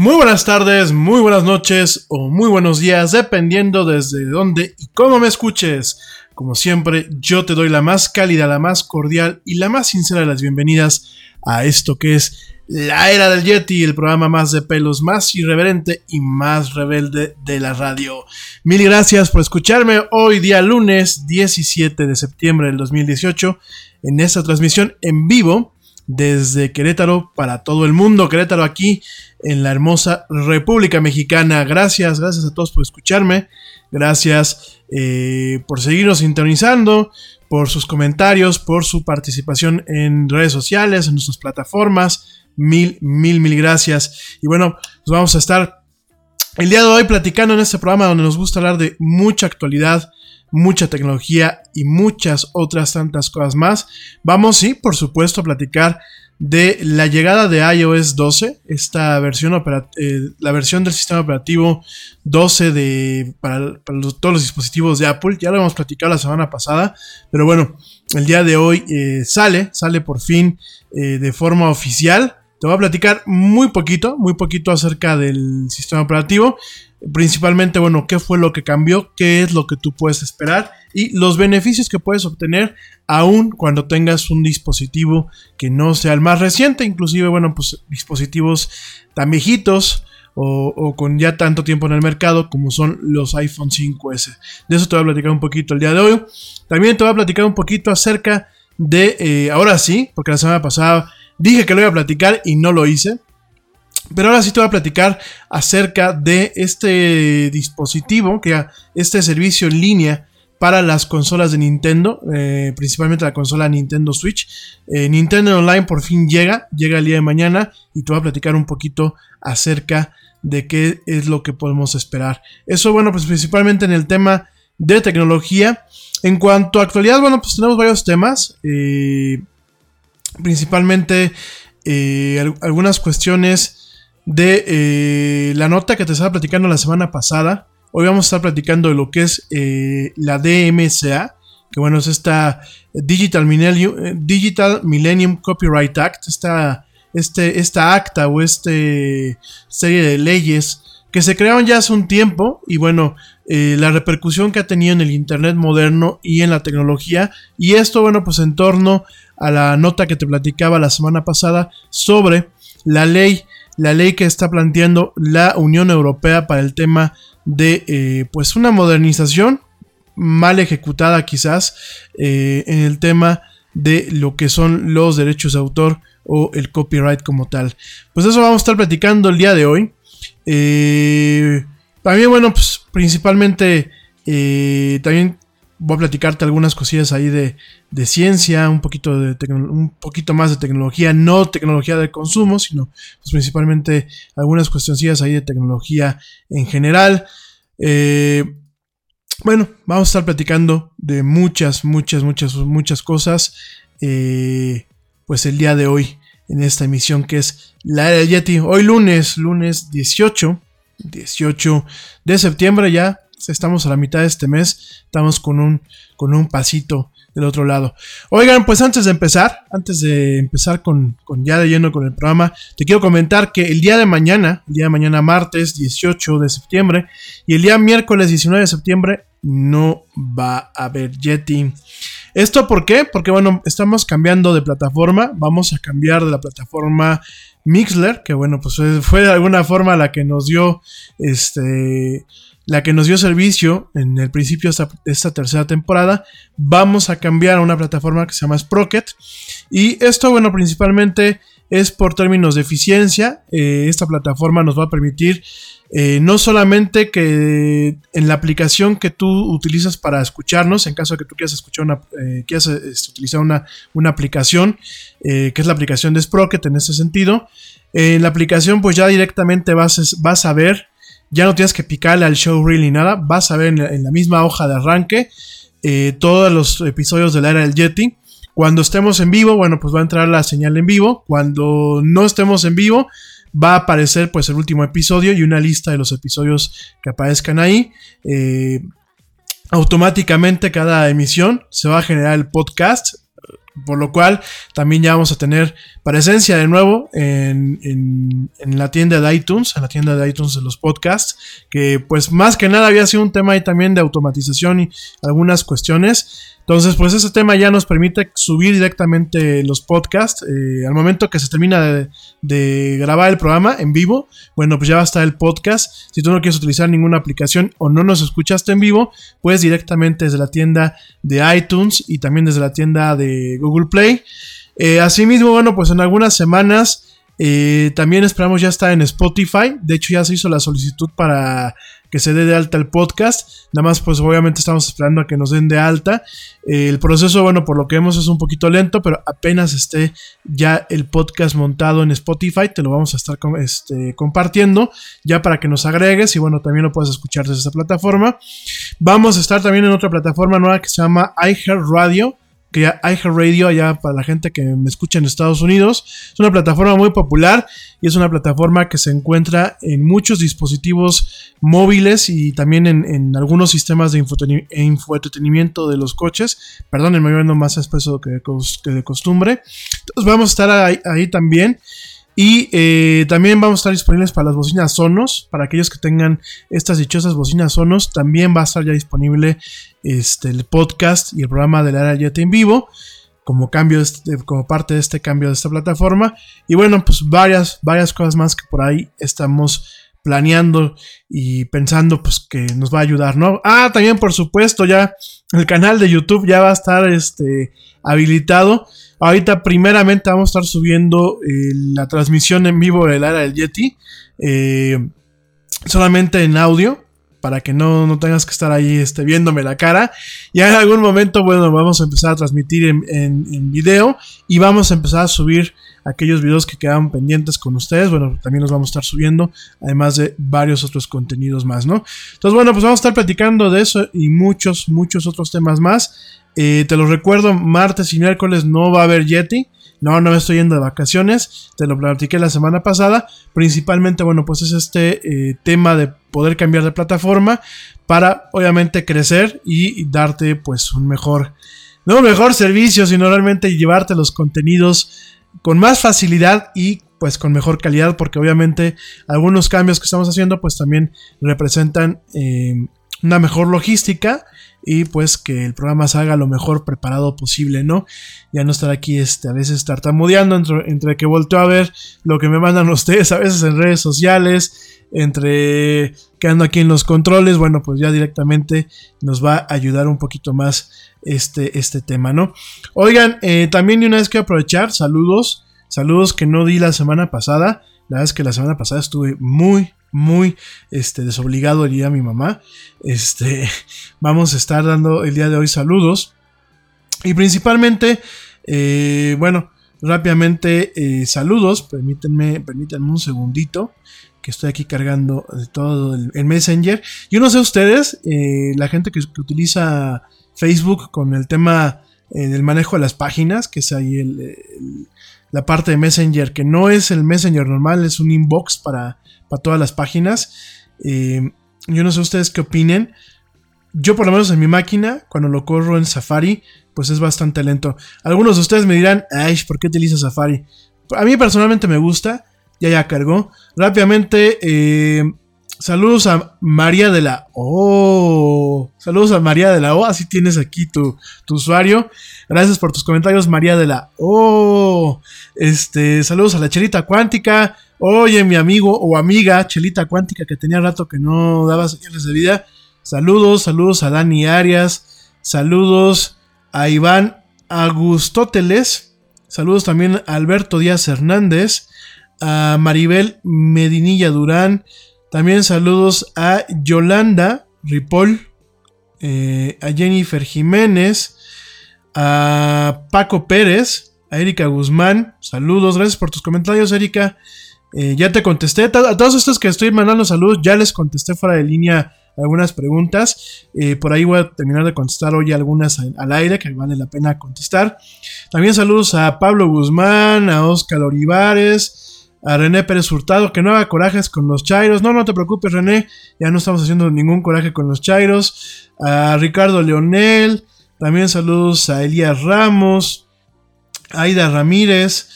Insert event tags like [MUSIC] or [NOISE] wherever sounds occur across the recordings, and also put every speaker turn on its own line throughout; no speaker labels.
Muy buenas tardes, muy buenas noches o muy buenos días, dependiendo desde dónde y cómo me escuches. Como siempre, yo te doy la más cálida, la más cordial y la más sincera de las bienvenidas a esto que es la era del Yeti, el programa más de pelos, más irreverente y más rebelde de la radio. Mil gracias por escucharme hoy día lunes 17 de septiembre del 2018 en esta transmisión en vivo desde Querétaro para todo el mundo. Querétaro aquí en la hermosa República Mexicana. Gracias, gracias a todos por escucharme. Gracias eh, por seguirnos sintonizando, por sus comentarios, por su participación en redes sociales, en nuestras plataformas Mil, mil, mil gracias. Y bueno, pues vamos a estar el día de hoy platicando en este programa donde nos gusta hablar de mucha actualidad, mucha tecnología y muchas otras tantas cosas más. Vamos, sí, por supuesto, a platicar de la llegada de iOS 12, esta versión eh, la versión del sistema operativo 12 de, para, todos los dispositivos de Apple. Ya lo hemos platicado la semana pasada, pero bueno, el día de hoy eh, sale, sale por fin eh, de forma oficial. Te voy a platicar muy poquito, muy poquito acerca del sistema operativo. Principalmente, bueno, qué fue lo que cambió, qué es lo que tú puedes esperar y los beneficios que puedes obtener aún cuando tengas un dispositivo que no sea el más reciente. Inclusive, bueno, pues dispositivos tan viejitos o, con ya tanto tiempo en el mercado como son los iPhone 5S. De eso te voy a platicar un poquito el día de hoy. También te voy a platicar un poquito acerca de, eh, ahora sí, porque la semana pasada Dije que lo iba a platicar y no lo hice. Pero ahora sí te voy a platicar acerca de este dispositivo, que este servicio en línea para las consolas de Nintendo, eh, principalmente la consola Nintendo Switch. Eh, Nintendo Online por fin llega, llega el día de mañana y te voy a platicar un poquito acerca de qué es lo que podemos esperar. Eso, bueno, pues principalmente en el tema de tecnología. En cuanto a actualidad, bueno, pues tenemos varios temas. Eh, principalmente eh, algunas cuestiones de eh, la nota que te estaba platicando la semana pasada. Hoy vamos a estar platicando de lo que es eh, la DMCA, que bueno, es esta Digital Millennium, Digital Millennium Copyright Act, esta, este, esta acta o esta serie de leyes que se crearon ya hace un tiempo y bueno, la repercusión que ha tenido en el Internet moderno y en la tecnología y esto bueno pues en torno a la nota que te platicaba la semana pasada sobre la ley, la ley que está planteando la Unión Europea para el tema de eh, pues una modernización mal ejecutada quizás eh, en el tema de lo que son los derechos de autor o el copyright como tal. Pues eso vamos a estar platicando el día de hoy. Eh, también, bueno, pues principalmente también voy a platicarte algunas cosillas ahí de, ciencia, un poquito, de un poquito más de tecnología, no tecnología de consumo, sino pues, principalmente algunas cuestiones ahí de tecnología en general. Eh, bueno, vamos a estar platicando de muchas, muchas, muchas, muchas cosas. Eh, pues el día de hoy, en esta emisión que es la era del Yeti. Hoy lunes, lunes 18, 18 de septiembre ya estamos a la mitad de este mes, estamos con un, con un pasito del otro lado. Oigan, pues antes de empezar, antes de empezar con, ya de lleno con el programa, te quiero comentar que el día de mañana, el día de mañana martes 18 de septiembre y el día miércoles 19 de septiembre no va a haber Yeti. ¿Esto por qué? Porque bueno, estamos cambiando de plataforma, vamos a cambiar de la plataforma Mixler, que bueno, pues fue de alguna forma la que nos dio este la que nos dio servicio en el principio de esta, tercera temporada, vamos a cambiar a una plataforma que se llama Sprocket. Y esto, bueno, principalmente es por términos de eficiencia. Eh, esta plataforma nos va a permitir eh, no solamente que en la aplicación que tú utilizas para escucharnos, en caso de que tú quieras escuchar una, eh, quieras este, utilizar una, una aplicación, que es la aplicación de Sprocket en ese sentido, en la aplicación pues ya directamente vas, vas a ver ya no tienes que picarle al show reel ni nada. Vas a ver en la, misma hoja de arranque eh, todos los episodios de la era del Yeti. Cuando estemos en vivo, bueno, pues va a entrar la señal en vivo. Cuando no estemos en vivo, va a aparecer pues el último episodio y una lista de los episodios que aparezcan ahí. Eh, automáticamente cada emisión se va a generar el podcast por lo cual también ya vamos a tener presencia de nuevo en, en, la tienda de iTunes, en la tienda de iTunes de los podcasts, que pues más que nada había sido un tema ahí también de automatización y algunas cuestiones. Entonces, pues ese tema ya nos permite subir directamente los podcasts. Eh, al momento que se termina de, grabar el programa en vivo, bueno, pues ya va a estar el podcast. Si tú no quieres utilizar ninguna aplicación o no nos escuchaste en vivo, pues directamente desde la tienda de iTunes y también desde la tienda de Google Play. Eh, asimismo, bueno, pues en algunas semanas eh, también esperamos ya estar en Spotify. De hecho, ya se hizo la solicitud para que se dé de alta el podcast. Nada más, pues obviamente estamos esperando a que nos den de alta. Eh, el proceso, bueno, por lo que vemos es un poquito lento, pero apenas esté ya el podcast montado en Spotify, te lo vamos a estar este, compartiendo ya para que nos agregues y bueno, también lo puedes escuchar desde esa plataforma. Vamos a estar también en otra plataforma nueva que se llama iHeartRadio que iHeartRadio, allá para la gente que me escucha en Estados Unidos, es una plataforma muy popular y es una plataforma que se encuentra en muchos dispositivos móviles y también en, algunos sistemas de infoentretenimiento de los coches. Perdón, me voy más expreso que, que, de costumbre. Entonces vamos a estar ahí también. Y eh, también vamos a estar disponibles para las bocinas Sonos. Para aquellos que tengan estas dichosas bocinas Sonos, también va a estar ya disponible este, el podcast y el programa de la era Jet en vivo. Como, cambio este, como parte de este cambio de esta plataforma. Y bueno, pues varias, varias cosas más que por ahí estamos planeando y pensando pues que nos va a ayudar, ¿no? Ah, también por supuesto ya el canal de YouTube ya va a estar este, habilitado Ahorita primeramente vamos a estar subiendo eh, la transmisión en vivo del área del Yeti. Eh, solamente en audio. Para que no, no, tengas que estar ahí este, viéndome la cara. Y en algún momento, bueno, vamos a empezar a transmitir en, en, video. Y vamos a empezar a subir aquellos videos que quedan pendientes con ustedes. Bueno, también los vamos a estar subiendo. Además de varios otros contenidos más, ¿no? Entonces, bueno, pues vamos a estar platicando de eso y muchos, muchos otros temas más. Eh, te lo recuerdo, martes y miércoles no va a haber Yeti. No, no me estoy yendo de vacaciones. Te lo platiqué la semana pasada. Principalmente, bueno, pues es este eh, tema de poder cambiar de plataforma para, obviamente, crecer y, darte, pues, un mejor, no un mejor servicio, sino realmente llevarte los contenidos con más facilidad y pues con mejor calidad porque obviamente algunos cambios que estamos haciendo pues también representan eh, una mejor logística y pues que el programa salga lo mejor preparado posible, ¿no? Ya no estar aquí este, a veces tartamudeando entre, entre que volteo a ver lo que me mandan [LAUGHS] ustedes a veces en redes sociales, entre que ando aquí en los controles, bueno, pues ya directamente nos va a ayudar un poquito más este, este tema, ¿no? Oigan, eh, también de una vez que aprovechar, saludos, saludos que no di la semana pasada, la verdad es que la semana pasada estuve muy, muy este, desobligado el día a mi mamá. Este, [LAUGHS] vamos a estar dando el día de hoy saludos. Y principalmente, eh, bueno, rápidamente eh, saludos. Permítanme, permítanme un segundito. Que estoy aquí cargando de todo el, Messenger. Yo no sé ustedes, eh, la gente que, utiliza Facebook con el tema del manejo de las páginas, que es ahí la parte de Messenger, que no es el Messenger normal, es un inbox para para todas las páginas. Eh, yo no sé ustedes qué opinen. Yo por lo menos en mi máquina, cuando lo corro en Safari, pues es bastante lento. Algunos de ustedes me dirán, ay, ¿por qué utiliza Safari? A mí personalmente me gusta, ya ya cargó. Rápidamente, eh, saludos a María de la O. Saludos a María de la O, así tienes aquí tu, tu usuario. Gracias por tus comentarios, María de la O. Este, saludos a la Chelita Cuántica. Oye, mi amigo o amiga Chelita Cuántica que tenía rato que no daba señales de vida. Saludos, saludos a Dani Arias. Saludos a Iván Agustóteles. Saludos también a Alberto Díaz Hernández. A Maribel Medinilla Durán. También saludos a Yolanda Ripoll. Eh, a Jennifer Jiménez. A Paco Pérez. A Erika Guzmán. Saludos, gracias por tus comentarios, Erika. Eh, ya te contesté. A todos estos que estoy mandando saludos, ya les contesté fuera de línea algunas preguntas. Eh, por ahí voy a terminar de contestar hoy algunas al aire que vale la pena contestar. También saludos a Pablo Guzmán, a Oscar Olivares, a René Pérez Hurtado, que no haga corajes con los Chairos. No, no te preocupes, René, ya no estamos haciendo ningún coraje con los Chairos. A Ricardo Leonel, también saludos a Elías Ramos. Aida Ramírez,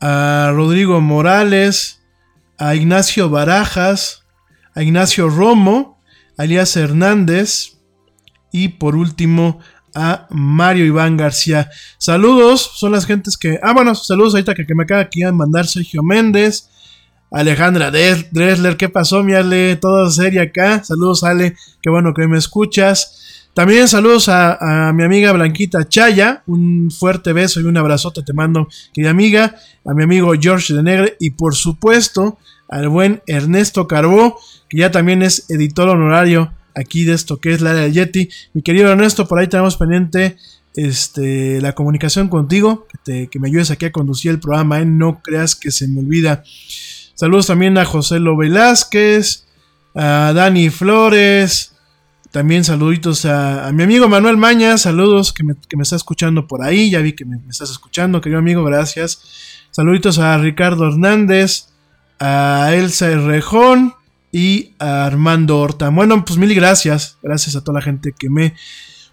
a Rodrigo Morales, a Ignacio Barajas, a Ignacio Romo, a Elías Hernández y por último a Mario Iván García. Saludos, son las gentes que. Ah, bueno, saludos ahorita que, me acaba aquí de mandar Sergio Méndez. Alejandra Dresler, ¿qué pasó, mi Ale? Todo serie acá. Saludos, Ale, qué bueno que me escuchas. También saludos a, a, mi amiga Blanquita Chaya. Un fuerte beso y un abrazote te mando, querida amiga. A mi amigo George de Negre. Y por supuesto, al buen Ernesto Carbó, que ya también es editor honorario aquí de esto que es la del Yeti. Mi querido Ernesto, por ahí tenemos pendiente este, la comunicación contigo, que, me ayudes aquí a conducir el programa, ¿eh? no creas que se me olvida. Saludos también a José Lo Velázquez, a Dani Flores, también saluditos a, mi amigo Manuel Maña, saludos que me, que me, está escuchando por ahí, ya vi que me, estás escuchando, querido amigo, gracias. Saluditos a Ricardo Hernández, a Elsa Rejón y Armando Horta. Bueno, pues mil gracias, gracias a toda la gente que me,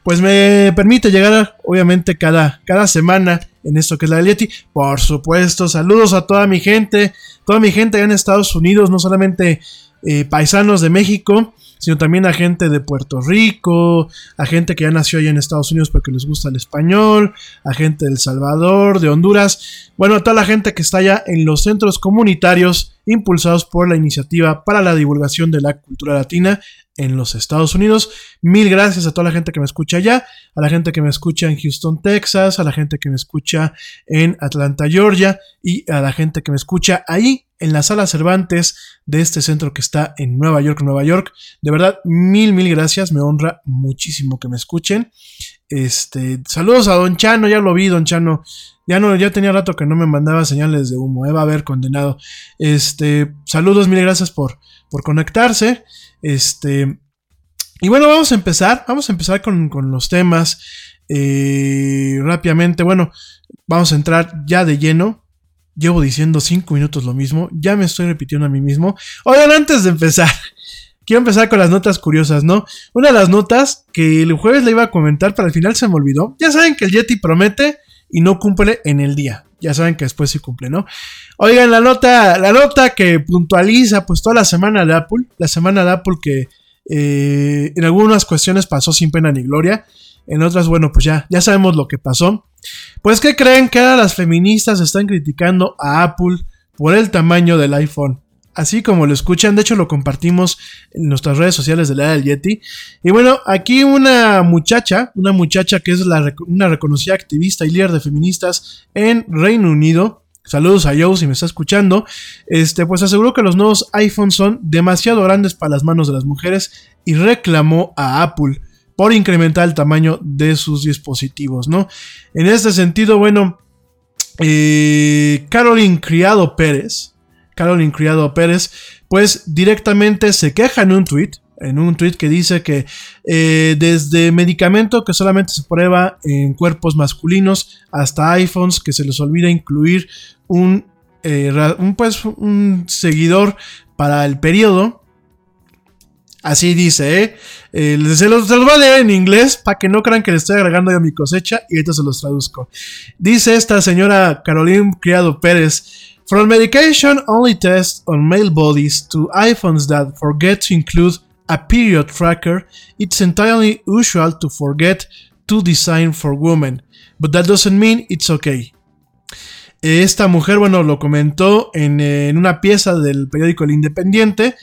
pues me permite llegar, obviamente, cada, cada semana en esto que es la Yeti. Por supuesto, saludos a toda mi gente, toda mi gente allá en Estados Unidos, no solamente eh, paisanos de México, sino también a gente de Puerto Rico, a gente que ya nació allá en Estados Unidos porque les gusta el español, a gente del Salvador, de Honduras, bueno, a toda la gente que está allá en los centros comunitarios impulsados por la iniciativa para la divulgación de la cultura latina en los Estados Unidos. Mil gracias a toda la gente que me escucha allá, a la gente que me escucha en Houston, Texas, a la gente que me escucha en Atlanta, Georgia y a la gente que me escucha ahí en la sala Cervantes de este centro que está en Nueva York, Nueva York. De verdad, mil, mil gracias. Me honra muchísimo que me escuchen. Este, saludos a Don Chano, ya lo vi, Don Chano. Ya no, ya tenía rato que no me mandaba señales de humo, eh, va a haber condenado. Este, saludos, mil gracias por, por conectarse. Este, y bueno, vamos a empezar, vamos a empezar con, con los temas. Eh, rápidamente, bueno, vamos a entrar ya de lleno. Llevo diciendo cinco minutos lo mismo, ya me estoy repitiendo a mí mismo. Oigan, antes de empezar, [LAUGHS] quiero empezar con las notas curiosas, ¿no? Una de las notas que el jueves le iba a comentar, pero al final se me olvidó. Ya saben que el Yeti promete y no cumple en el día. Ya saben que después sí cumple, ¿no? Oigan, la nota, la nota que puntualiza pues toda la semana de Apple, la semana de Apple que eh, en algunas cuestiones pasó sin pena ni gloria, en otras, bueno, pues ya, ya sabemos lo que pasó. Pues que creen que ahora las feministas están criticando a Apple por el tamaño del iPhone. Así como lo escuchan, de hecho lo compartimos en nuestras redes sociales de la del Yeti. Y bueno, aquí una muchacha, una muchacha que es una reconocida activista y líder de feministas en Reino Unido, saludos a Joe si me está escuchando, este, pues aseguró que los nuevos iPhones son demasiado grandes para las manos de las mujeres y reclamó a Apple por incrementar el tamaño de sus dispositivos, ¿no? En este sentido, bueno, eh, Caroline Criado Pérez, Caroline Criado Pérez, pues directamente se queja en un tweet, en un tweet que dice que eh, desde medicamento que solamente se prueba en cuerpos masculinos hasta iPhones que se les olvida incluir un, eh, un, pues, un seguidor para el periodo, Así dice, ¿eh? se, los, se, voy a leer en inglés para que no crean que le estoy agregando yo mi cosecha y ahorita se los traduzco. Dice esta señora Caroline Criado Pérez. From medication only tests on male bodies to iPhones that forget to include a period tracker, it's entirely usual to forget to design for women. But that doesn't mean it's okay. Esta mujer, bueno, lo comentó en, eh, en una pieza del periódico El Independiente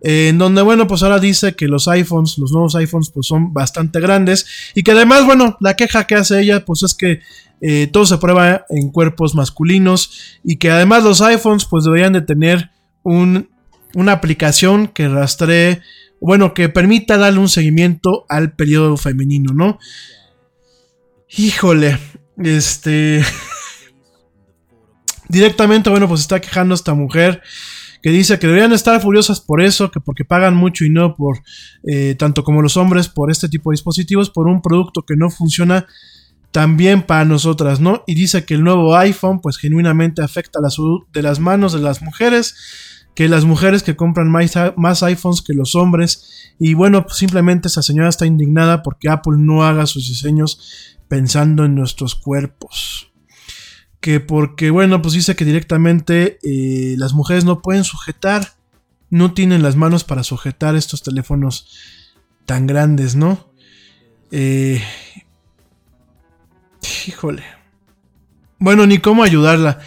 en donde, bueno, pues ahora dice que los iPhones, los nuevos iPhones, pues son bastante grandes. Y que además, bueno, la queja que hace ella, pues es que eh, todo se prueba en cuerpos masculinos. Y que además los iPhones, pues deberían de tener un, una aplicación que rastree, bueno, que permita darle un seguimiento al periodo femenino, ¿no? Híjole, este... [LAUGHS] Directamente, bueno, pues está quejando esta mujer que dice que deberían estar furiosas por eso, que porque pagan mucho y no por, eh, tanto como los hombres, por este tipo de dispositivos, por un producto que no funciona tan bien para nosotras, ¿no? Y dice que el nuevo iPhone, pues genuinamente afecta la salud de las manos de las mujeres, que las mujeres que compran más, más iPhones que los hombres, y bueno, pues simplemente esa señora está indignada porque Apple no haga sus diseños pensando en nuestros cuerpos. Que porque, bueno, pues dice que directamente eh, las mujeres no pueden sujetar, no tienen las manos para sujetar estos teléfonos tan grandes, ¿no? Eh, híjole. Bueno, ni cómo ayudarla.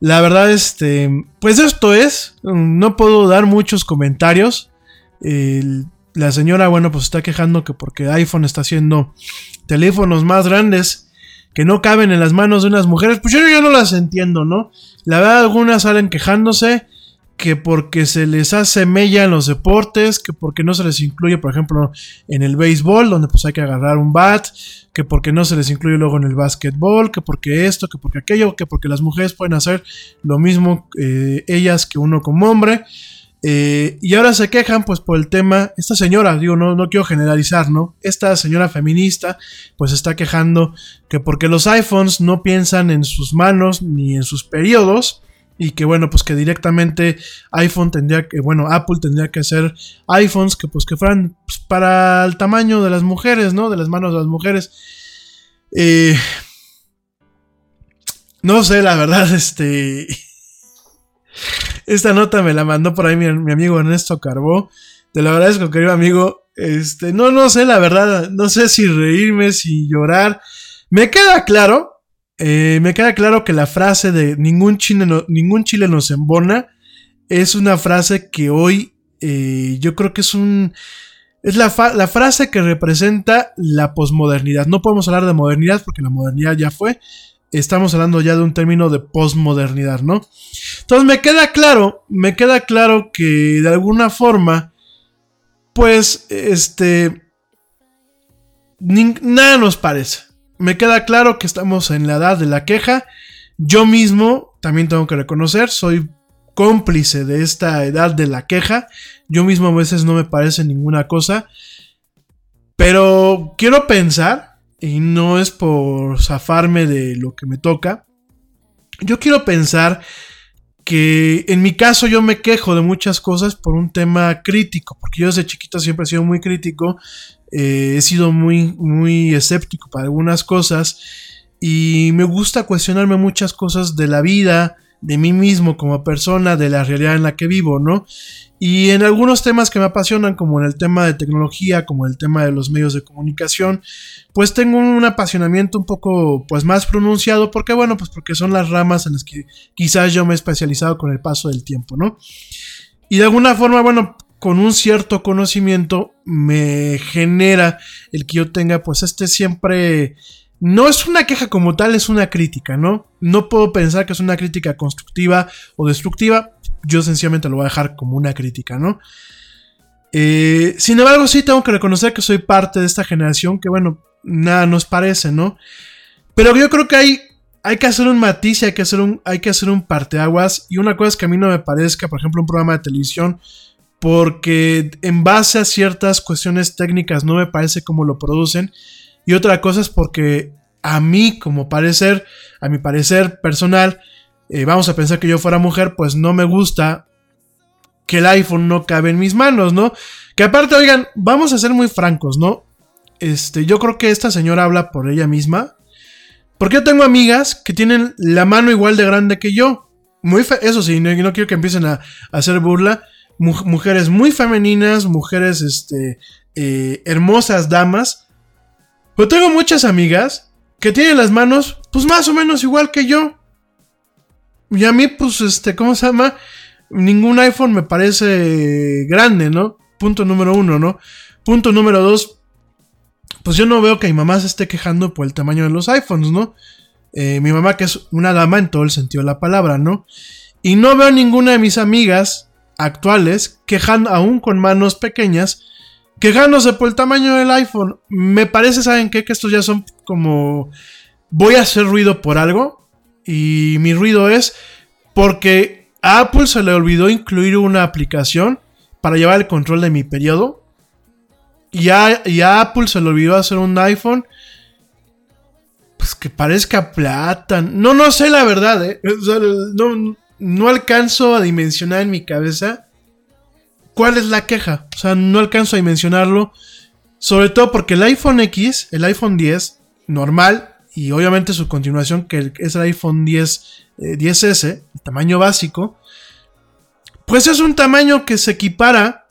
La verdad, este, pues esto es, no puedo dar muchos comentarios. la señora, bueno, pues está quejando que porque iPhone está haciendo teléfonos más grandes que no caben en las manos de unas mujeres, pues yo no las entiendo, ¿no? La verdad, algunas salen quejándose que porque se les hace mella en los deportes, que porque no se les incluye, por ejemplo, en el béisbol, donde pues hay que agarrar un bat, que porque no se les incluye luego en el básquetbol, que porque esto, que porque aquello, que porque las mujeres pueden hacer lo mismo eh, ellas que uno como hombre. Eh, y ahora se quejan pues por el tema, esta señora, digo, no, no quiero generalizar, ¿no? Esta señora feminista pues está quejando que porque los iPhones no piensan en sus manos ni en sus periodos y que bueno, pues que directamente iPhone tendría que, bueno, Apple tendría que hacer iPhones que pues que fueran pues, para el tamaño de las mujeres, ¿no? De las manos de las mujeres. Eh, no sé, la verdad, [LAUGHS] este... Esta nota me la mandó por ahí mi, amigo Ernesto Carbó. Te lo agradezco, querido amigo. Este, no, no sé, la verdad, no sé si reírme, si llorar. Me queda claro, eh, me queda claro que la frase de ningún chile, ningún chile nos embona es una frase que hoy eh, yo creo que es un... Es la, la, frase que representa la posmodernidad. No podemos hablar de modernidad porque la modernidad ya fue, estamos hablando ya de un término de posmodernidad, ¿no? Entonces me queda claro, me queda claro que de alguna forma, pues, este, nada nos parece. Me queda claro que estamos en la edad de la queja. Yo mismo, también tengo que reconocer, soy cómplice de esta edad de la queja. Yo mismo a veces no me parece ninguna cosa. Pero quiero pensar y no es por zafarme de lo que me toca. Yo quiero pensar que en mi caso yo me quejo de muchas cosas por un tema crítico, porque yo desde chiquito siempre he sido muy crítico, eh, he sido muy, muy escéptico para algunas cosas y me gusta cuestionarme muchas cosas de la vida, de mí mismo como persona, de la realidad en la que vivo, ¿no? Y en algunos temas que me apasionan, como en el tema de tecnología, como el tema de los medios de comunicación, pues tengo un apasionamiento un poco pues más pronunciado, porque bueno, pues porque son las ramas en las que quizás yo me he especializado con el paso del tiempo, ¿no? Y de alguna forma, bueno, con un cierto conocimiento me genera el que yo tenga pues este siempre no es una queja como tal, es una crítica, ¿no? No puedo pensar que es una crítica constructiva o destructiva. Yo sencillamente lo voy a dejar como una crítica, ¿no? Eh, sin embargo, sí tengo que reconocer que soy parte de esta generación que, bueno, nada nos parece, ¿no? Pero yo creo que hay, hay que hacer un matiz hay que hacer un, hay que hacer un parteaguas. Y una cosa es que a mí no me parezca, por ejemplo, un programa de televisión, porque en base a ciertas cuestiones técnicas no me parece como lo producen. Y otra cosa es porque a mí, como parecer, a mi parecer personal, eh, vamos a pensar que yo fuera mujer, pues no me gusta que el iPhone no cabe en mis manos, ¿no? Que aparte, oigan, vamos a ser muy francos, ¿no? Este, yo creo que esta señora habla por ella misma. Porque yo tengo amigas que tienen la mano igual de grande que yo. Muy eso sí, no, no, quiero que empiecen a, hacer burla. mujeres muy femeninas, mujeres este, eh, hermosas damas pero tengo muchas amigas que tienen las manos, pues más o menos igual que yo. Y a mí, pues, este, ¿cómo se llama? Ningún iPhone me parece grande, ¿no? Punto número uno, ¿no? Punto número dos, pues yo no veo que mi mamá se esté quejando por el tamaño de los iPhones, ¿no? Eh, mi mamá que es una dama en todo el sentido de la palabra, ¿no? Y no veo ninguna de mis amigas actuales quejando aún con manos pequeñas quejándose por el tamaño del iPhone. Me parece, ¿saben qué? Que estos ya son como... Voy a hacer ruido por algo. Y mi ruido es porque a Apple se le olvidó incluir una aplicación para llevar el control de mi periodo. Y a, Apple se le olvidó hacer un iPhone. Pues que parezca plata. No, no sé la verdad, ¿eh? no, no alcanzo a dimensionar en mi cabeza ¿Cuál es la queja? O sea, no alcanzo a mencionarlo. Sobre todo porque el iPhone X, el iPhone 10, normal, y obviamente su continuación, que es el iPhone 10, 10S, eh, el tamaño básico, pues es un tamaño que se equipara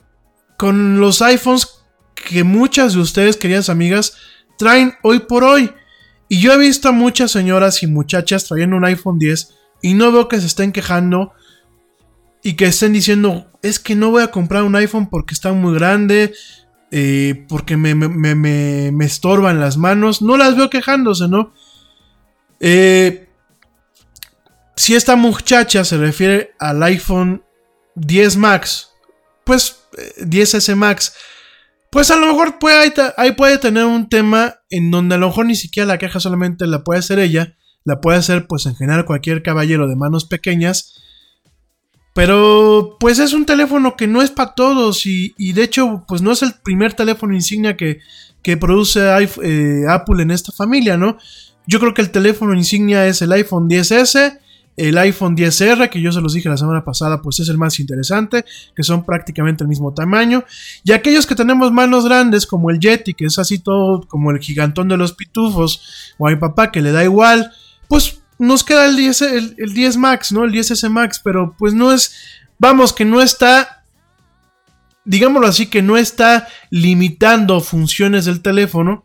con los iPhones que muchas de ustedes, queridas amigas, traen hoy por hoy. Y yo he visto a muchas señoras y muchachas trayendo un iPhone 10 y no veo que se estén quejando y que estén diciendo, es que no voy a comprar un iPhone porque está muy grande, eh, porque me, me, me, estorban las manos. No las veo quejándose, ¿no? Eh, si esta muchacha se refiere al iPhone 10 Max, pues 10S eh, Max, pues a lo mejor puede, ahí puede tener un tema en donde a lo mejor ni siquiera la queja solamente la puede hacer ella, la puede hacer pues en general cualquier caballero de manos pequeñas. Pero pues es un teléfono que no es para todos y, de hecho pues no es el primer teléfono insignia que, que produce eh, Apple en esta familia, ¿no? Yo creo que el teléfono insignia es el iPhone 10S el iPhone 10R, que yo se los dije la semana pasada, pues es el más interesante, que son prácticamente el mismo tamaño. Y aquellos que tenemos manos grandes, como el Yeti, que es así todo como el gigantón de los pitufos, o mi papá, que le da igual, pues nos queda el 10, el, 10 Max, ¿no? El 10S Max, pero pues no es, vamos, que no está, digámoslo así, que no está limitando funciones del teléfono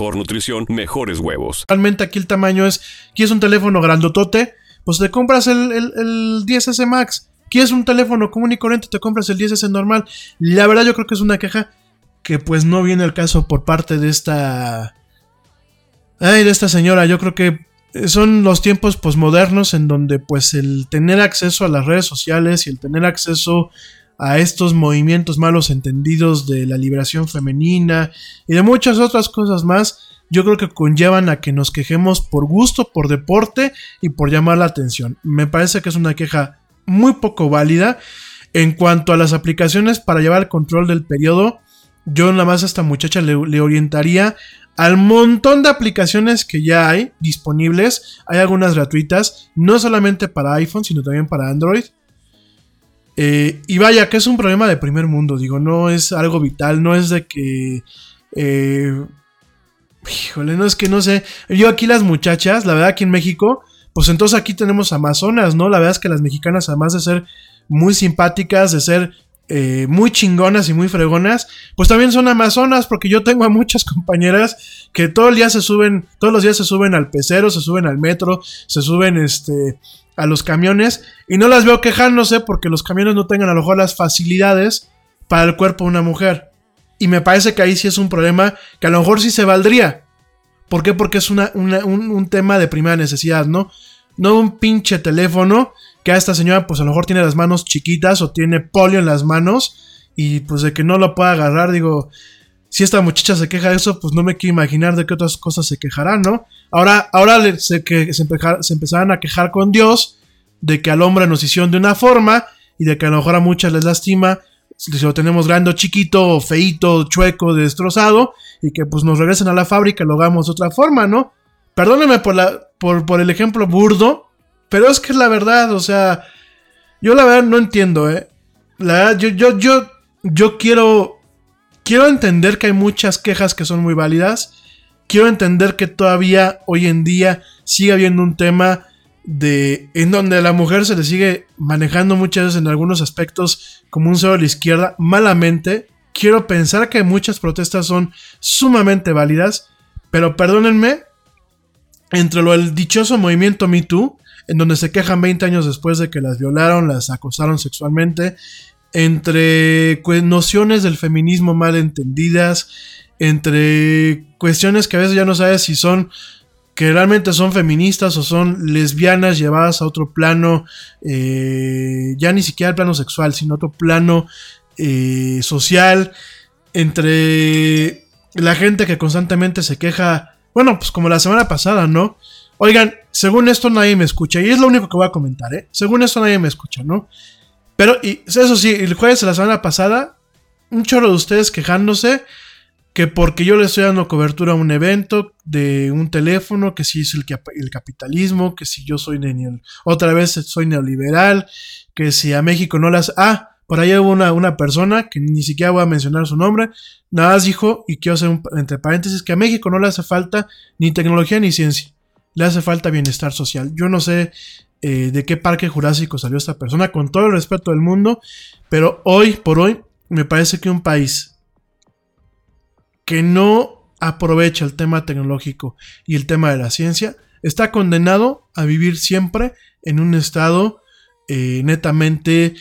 nutrición, mejores huevos.
Realmente aquí el tamaño es, ¿quieres un teléfono grandotote? Pues te compras el, el, 10S Max. ¿Quieres un teléfono común y corriente? Te compras el 10S normal. La verdad yo creo que es una queja que pues no viene al caso por parte de esta... Ay, de esta señora. Yo creo que son los tiempos posmodernos en donde pues el tener acceso a las redes sociales y el tener acceso a estos movimientos malos entendidos de la liberación femenina y de muchas otras cosas más, yo creo que conllevan a que nos quejemos por gusto, por deporte y por llamar la atención. Me parece que es una queja muy poco válida. En cuanto a las aplicaciones para llevar el control del periodo, yo nada más a esta muchacha le, orientaría al montón de aplicaciones que ya hay disponibles. Hay algunas gratuitas, no solamente para iPhone, sino también para Android. Eh, y vaya, que es un problema de primer mundo, digo, no es algo vital, no es de que... Eh, híjole, no es que no sé. Yo aquí las muchachas, la verdad aquí en México, pues entonces aquí tenemos amazonas, ¿no? La verdad es que las mexicanas, además de ser muy simpáticas, de ser eh, muy chingonas y muy fregonas, pues también son amazonas, porque yo tengo a muchas [LAUGHS] compañeras que todo el día se suben, todos los días se suben al pecero, se suben al metro, se suben este a los camiones y no las veo quejándose porque los camiones no tengan a lo mejor las facilidades para el cuerpo de una mujer. Y me parece que ahí sí es un problema que a lo mejor sí se valdría. ¿Por qué? Porque es una, un, tema de primera necesidad, ¿no? No un pinche teléfono que a esta señora pues a lo mejor tiene las manos chiquitas o tiene polio en las manos y pues de que no lo pueda agarrar, digo, si esta muchacha se queja de eso, pues no me quiero imaginar de qué otras cosas se quejarán, ¿no? Ahora, ahora se, que, se, empezaron a quejar con Dios de que al hombre nos hicieron de una forma y de que a lo mejor a muchas les lastima si lo tenemos grande chiquito, feito, chueco, destrozado y que pues nos regresen a la fábrica y lo hagamos de otra forma, ¿no? Perdónenme por, por el ejemplo burdo, pero es que es la verdad, o sea, yo la verdad no entiendo, ¿eh? La verdad, yo, yo, yo, yo quiero, quiero entender que hay muchas quejas que son muy válidas quiero entender que todavía hoy en día sigue habiendo un tema de en donde a la mujer se le sigue manejando muchas veces en algunos aspectos como un cero a la izquierda malamente. Quiero pensar que muchas protestas son sumamente válidas, pero perdónenme, entre lo del dichoso movimiento Me Too, en donde se quejan 20 años después de que las violaron, las acosaron sexualmente, entre nociones del feminismo mal entendidas, entre cuestiones que a veces ya no sabes si son que realmente son feministas o son lesbianas llevadas a otro plano, eh, ya ni siquiera el plano sexual, sino otro plano eh, social, entre la gente que constantemente se queja, bueno, pues como la semana pasada, ¿no? Oigan, según esto nadie me escucha, y es lo único que voy a comentar, ¿eh? Según esto nadie me escucha, ¿no? Pero, y eso sí, el jueves de la semana pasada, un chorro de ustedes quejándose que porque yo le estoy dando cobertura a un evento de un teléfono, que si es el, el capitalismo, que si yo soy neoliberal, otra vez soy neoliberal, que si a México no las... Ah, por ahí hubo una, una, persona que ni siquiera voy a mencionar su nombre, nada más dijo, y quiero hacer un, entre paréntesis, que a México no le hace falta ni tecnología ni ciencia, le hace falta bienestar social. Yo no sé eh, de qué parque jurásico salió esta persona, con todo el respeto del mundo, pero hoy por hoy me parece que un país que no aprovecha el tema tecnológico y el tema de la ciencia, está condenado a vivir siempre en un estado eh, netamente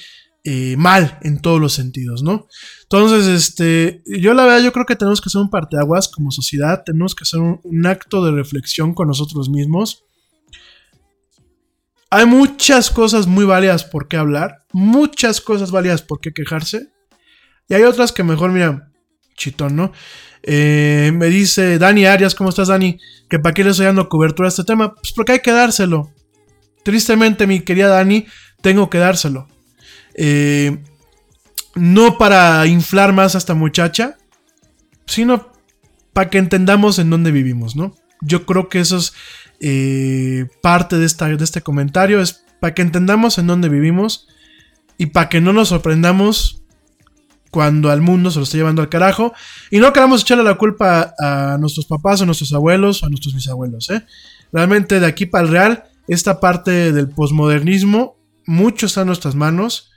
eh, mal en todos los sentidos, ¿no? Entonces, este, yo la verdad, yo creo que tenemos que hacer un parteaguas como sociedad, tenemos que hacer un, acto de reflexión con nosotros mismos. Hay muchas cosas muy válidas por qué hablar, muchas cosas válidas por qué quejarse, y hay otras que mejor, mira, chitón, ¿no? Eh, me dice Dani Arias, ¿cómo estás, Dani? Que para qué le estoy dando cobertura a este tema. Pues porque hay que dárselo. Tristemente, mi querida Dani, tengo que dárselo. Eh, no para inflar más a esta muchacha, sino para que entendamos en dónde vivimos, ¿no? Yo creo que eso es eh, parte de, esta, de este comentario, es para que entendamos en dónde vivimos y para que no nos sorprendamos cuando al mundo se lo está llevando al carajo. Y no queramos echarle la culpa a, nuestros papás, a nuestros abuelos, a nuestros bisabuelos. ¿eh? Realmente de aquí para el real, esta parte del posmodernismo, mucho está en nuestras manos.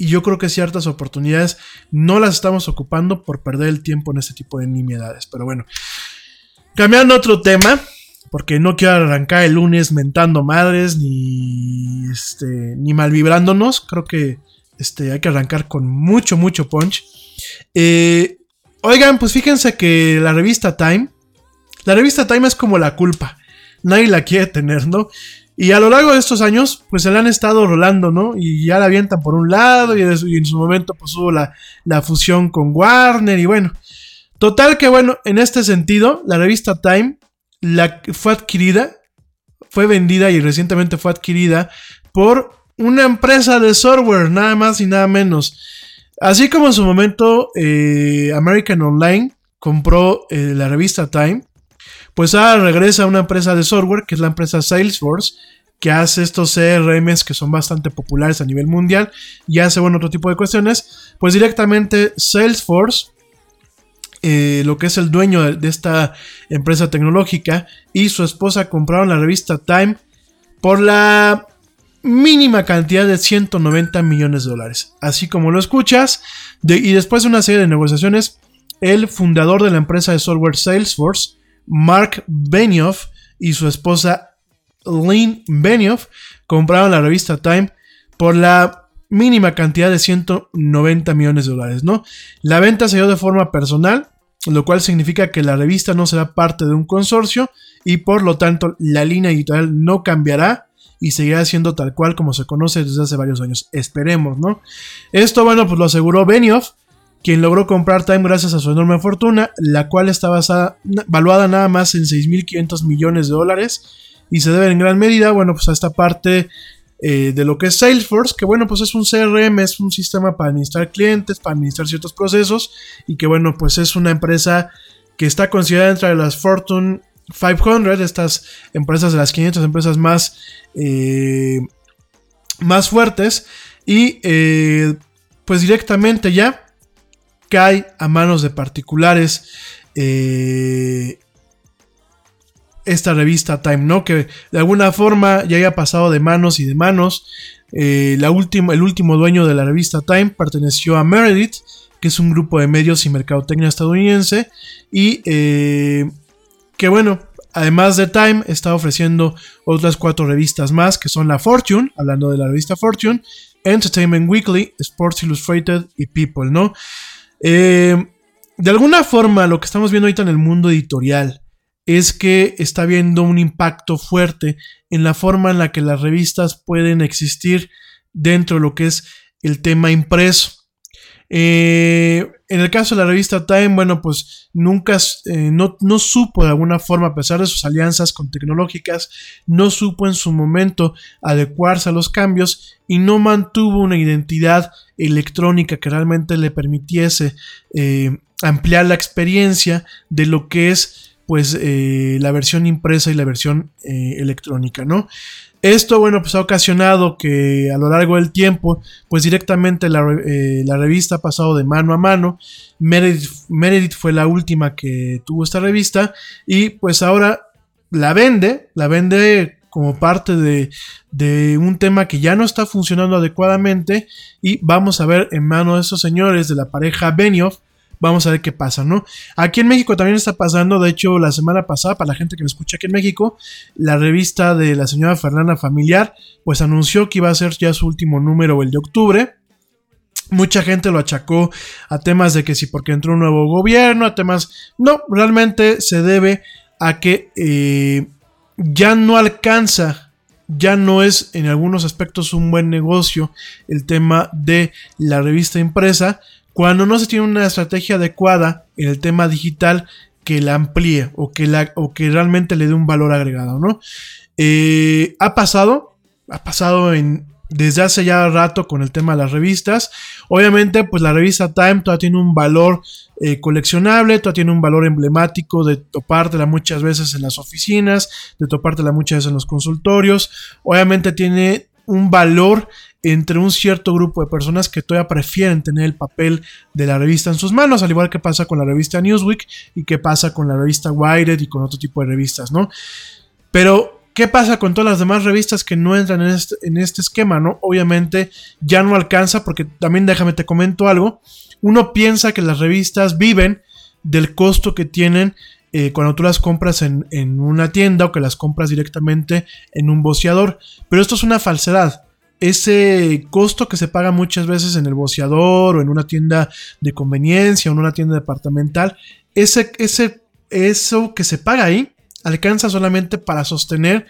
Y yo creo que ciertas oportunidades no las estamos ocupando por perder el tiempo en este tipo de nimiedades. Pero bueno, cambiando otro tema, porque no quiero arrancar el lunes mentando madres ni, este, ni mal vibrándonos. Creo que este, hay que arrancar con mucho, mucho punch. Eh, oigan, pues fíjense que la revista Time, la revista Time es como la culpa. Nadie la quiere tener, ¿no? Y a lo largo de estos años, pues se la han estado rolando, ¿no? Y ya la avientan por un lado y, en su momento pues hubo la, la fusión con Warner y bueno. Total que bueno, en este sentido, la revista Time la, fue adquirida, fue vendida y recientemente fue adquirida por una empresa de software, nada más y nada menos. Así como en su momento eh, American Online compró eh, la revista Time, pues ahora regresa a una empresa de software, que es la empresa Salesforce, que hace estos CRMs que son bastante populares a nivel mundial y hace bueno otro tipo de cuestiones. Pues directamente Salesforce, eh, lo que es el dueño de, esta empresa tecnológica, y su esposa compraron la revista Time por la mínima cantidad de 190 millones de dólares. Así como lo escuchas, y después de una serie de negociaciones, el fundador de la empresa de software Salesforce, Mark Benioff, y su esposa Lynn Benioff compraron la revista Time por la mínima cantidad de 190 millones de dólares, ¿no? La venta se dio de forma personal, lo cual significa que la revista no será parte de un consorcio y por lo tanto la línea editorial no cambiará y seguirá siendo tal cual como se conoce desde hace varios años. Esperemos, ¿no? Esto, bueno, pues lo aseguró Benioff, quien logró comprar Time gracias a su enorme fortuna, la cual está basada, valuada nada más en 6.500 millones de dólares y se debe en gran medida, bueno, pues a esta parte eh, de lo que es Salesforce, que bueno, pues es un CRM, es un sistema para administrar clientes, para administrar ciertos procesos y que bueno, pues es una empresa que está considerada entre las Fortune 500, estas empresas de las 500 empresas más, eh, más fuertes, y eh, pues directamente ya cae a manos de particulares esta revista Time, ¿no? Que de alguna forma ya haya pasado de manos y de manos. la última, el último dueño de la revista Time perteneció a Meredith, que es un grupo de medios y mercadotecnia estadounidense. Y que bueno, además de Time, está ofreciendo otras cuatro revistas más, que son la Fortune, hablando de la revista Fortune, Entertainment Weekly, Sports Illustrated y People, ¿no? Eh, de alguna forma, lo que estamos viendo ahorita en el mundo editorial es que está habiendo un impacto fuerte en la forma en la que las revistas pueden existir dentro de lo que es el tema impreso. Eh, en el caso de la revista Time, bueno, pues nunca, eh, no, no, supo de alguna forma, a pesar de sus alianzas con tecnológicas, no supo en su momento adecuarse a los cambios y no mantuvo una identidad electrónica que realmente le permitiese eh, ampliar la experiencia de lo que es pues la versión impresa y la versión electrónica, ¿no? Esto, bueno, pues ha ocasionado que a lo largo del tiempo, pues directamente eh, la, revista ha pasado de mano a mano. Meredith, fue la última que tuvo esta revista y pues ahora la vende, la vende como parte de, de, un tema que ya no está funcionando adecuadamente y vamos a ver en mano de esos señores de la pareja Benioff Vamos a ver qué pasa, ¿no? Aquí en México también está pasando, de hecho, la semana pasada, para la gente que me escucha aquí en México, la revista de la señora Fernanda Familiar, pues anunció que iba a ser ya su último número, el de octubre. Mucha gente lo achacó a temas de que si porque entró un nuevo gobierno, a temas... No, realmente se debe a que eh, ya no alcanza, ya no es en algunos aspectos un buen negocio el tema de la revista impresa, cuando no se tiene una estrategia adecuada en el tema digital que la amplíe o que, la, o que realmente le dé un valor agregado, ¿no? Eh, ha pasado, ha pasado desde hace ya rato con el tema de las revistas. Obviamente, pues la revista Time todavía tiene un valor eh, coleccionable, todavía tiene un valor emblemático de topártela muchas veces en las oficinas, de topártela muchas veces en los consultorios. Obviamente tiene un valor entre un cierto grupo de personas que todavía prefieren tener el papel de la revista en sus manos, al igual que pasa con la revista Newsweek y que pasa con la revista Wired y con otro tipo de revistas, ¿no? Pero, ¿qué pasa con todas las demás revistas que no entran en este, este esquema, ¿no? Obviamente ya no alcanza, porque también déjame te comento algo, uno piensa que las revistas viven del costo que tienen eh, cuando tú las compras en, en, una tienda o que las compras directamente en un boceador. Pero esto es una falsedad ese costo que se paga muchas veces en el boceador o en una tienda de conveniencia o en una tienda departamental, ese, ese, eso que se paga ahí alcanza solamente para sostener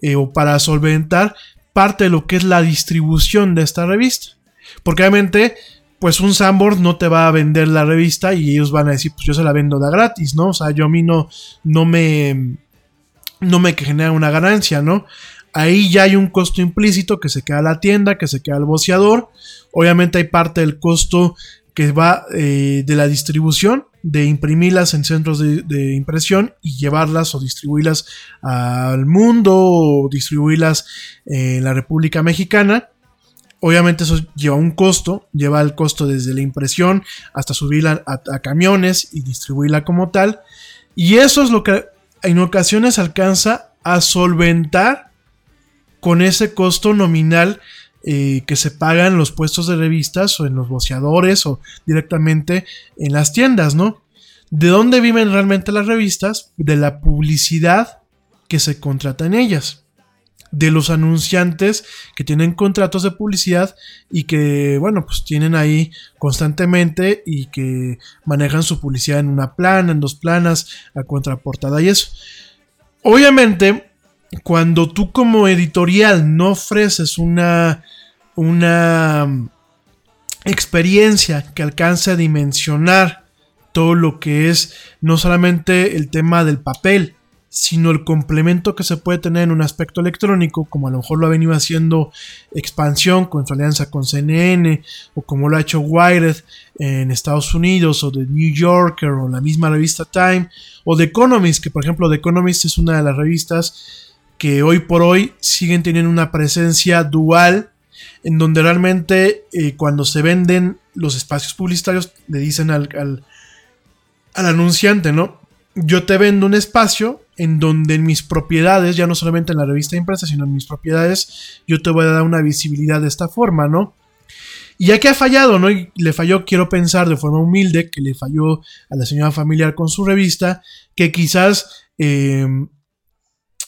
eh, o para solventar parte de lo que es la distribución de esta revista. Porque obviamente, pues un Sambor no te va a vender la revista y ellos van a decir, pues yo se la vendo de gratis, ¿no? O sea, yo a mí no, no me, no me genera una ganancia, ¿no? Ahí ya hay un costo implícito que se queda la tienda, que se queda el boceador. Obviamente hay parte del costo que va eh, de la distribución, de imprimirlas en centros de, impresión y llevarlas o distribuirlas al mundo o distribuirlas en la República Mexicana. Obviamente eso lleva un costo, lleva el costo desde la impresión hasta subirla a camiones y distribuirla como tal. Y eso es lo que en ocasiones alcanza a solventar con ese costo nominal eh, que se paga en los puestos de revistas o en los boceadores o directamente en las tiendas, ¿no? ¿De dónde viven realmente las revistas? De la publicidad que se contrata en ellas. De los anunciantes que tienen contratos de publicidad y que, bueno, pues tienen ahí constantemente y que manejan su publicidad en una plana, en dos planas, a contraportada y eso. Obviamente, cuando tú como editorial no ofreces una, una mm, experiencia que alcance a dimensionar todo lo que es no solamente el tema del papel, sino el complemento que se puede tener en un aspecto electrónico, como a lo mejor lo ha venido haciendo Expansión con su alianza con CNN, o como lo ha hecho Wired en Estados Unidos, o The New Yorker, o la misma revista Time, o The Economist, que por ejemplo The Economist es una de las revistas que hoy por hoy siguen teniendo una presencia dual en donde realmente eh, cuando se venden los espacios publicitarios le dicen al, al, anunciante, ¿no? Yo te vendo un espacio en donde en mis propiedades, ya no solamente en la revista impresa, sino en mis propiedades, yo te voy a dar una visibilidad de esta forma, ¿no? Y ya que ha fallado, ¿no? Y le falló, quiero pensar de forma humilde, que le falló a la señora familiar con su revista, que quizás eh,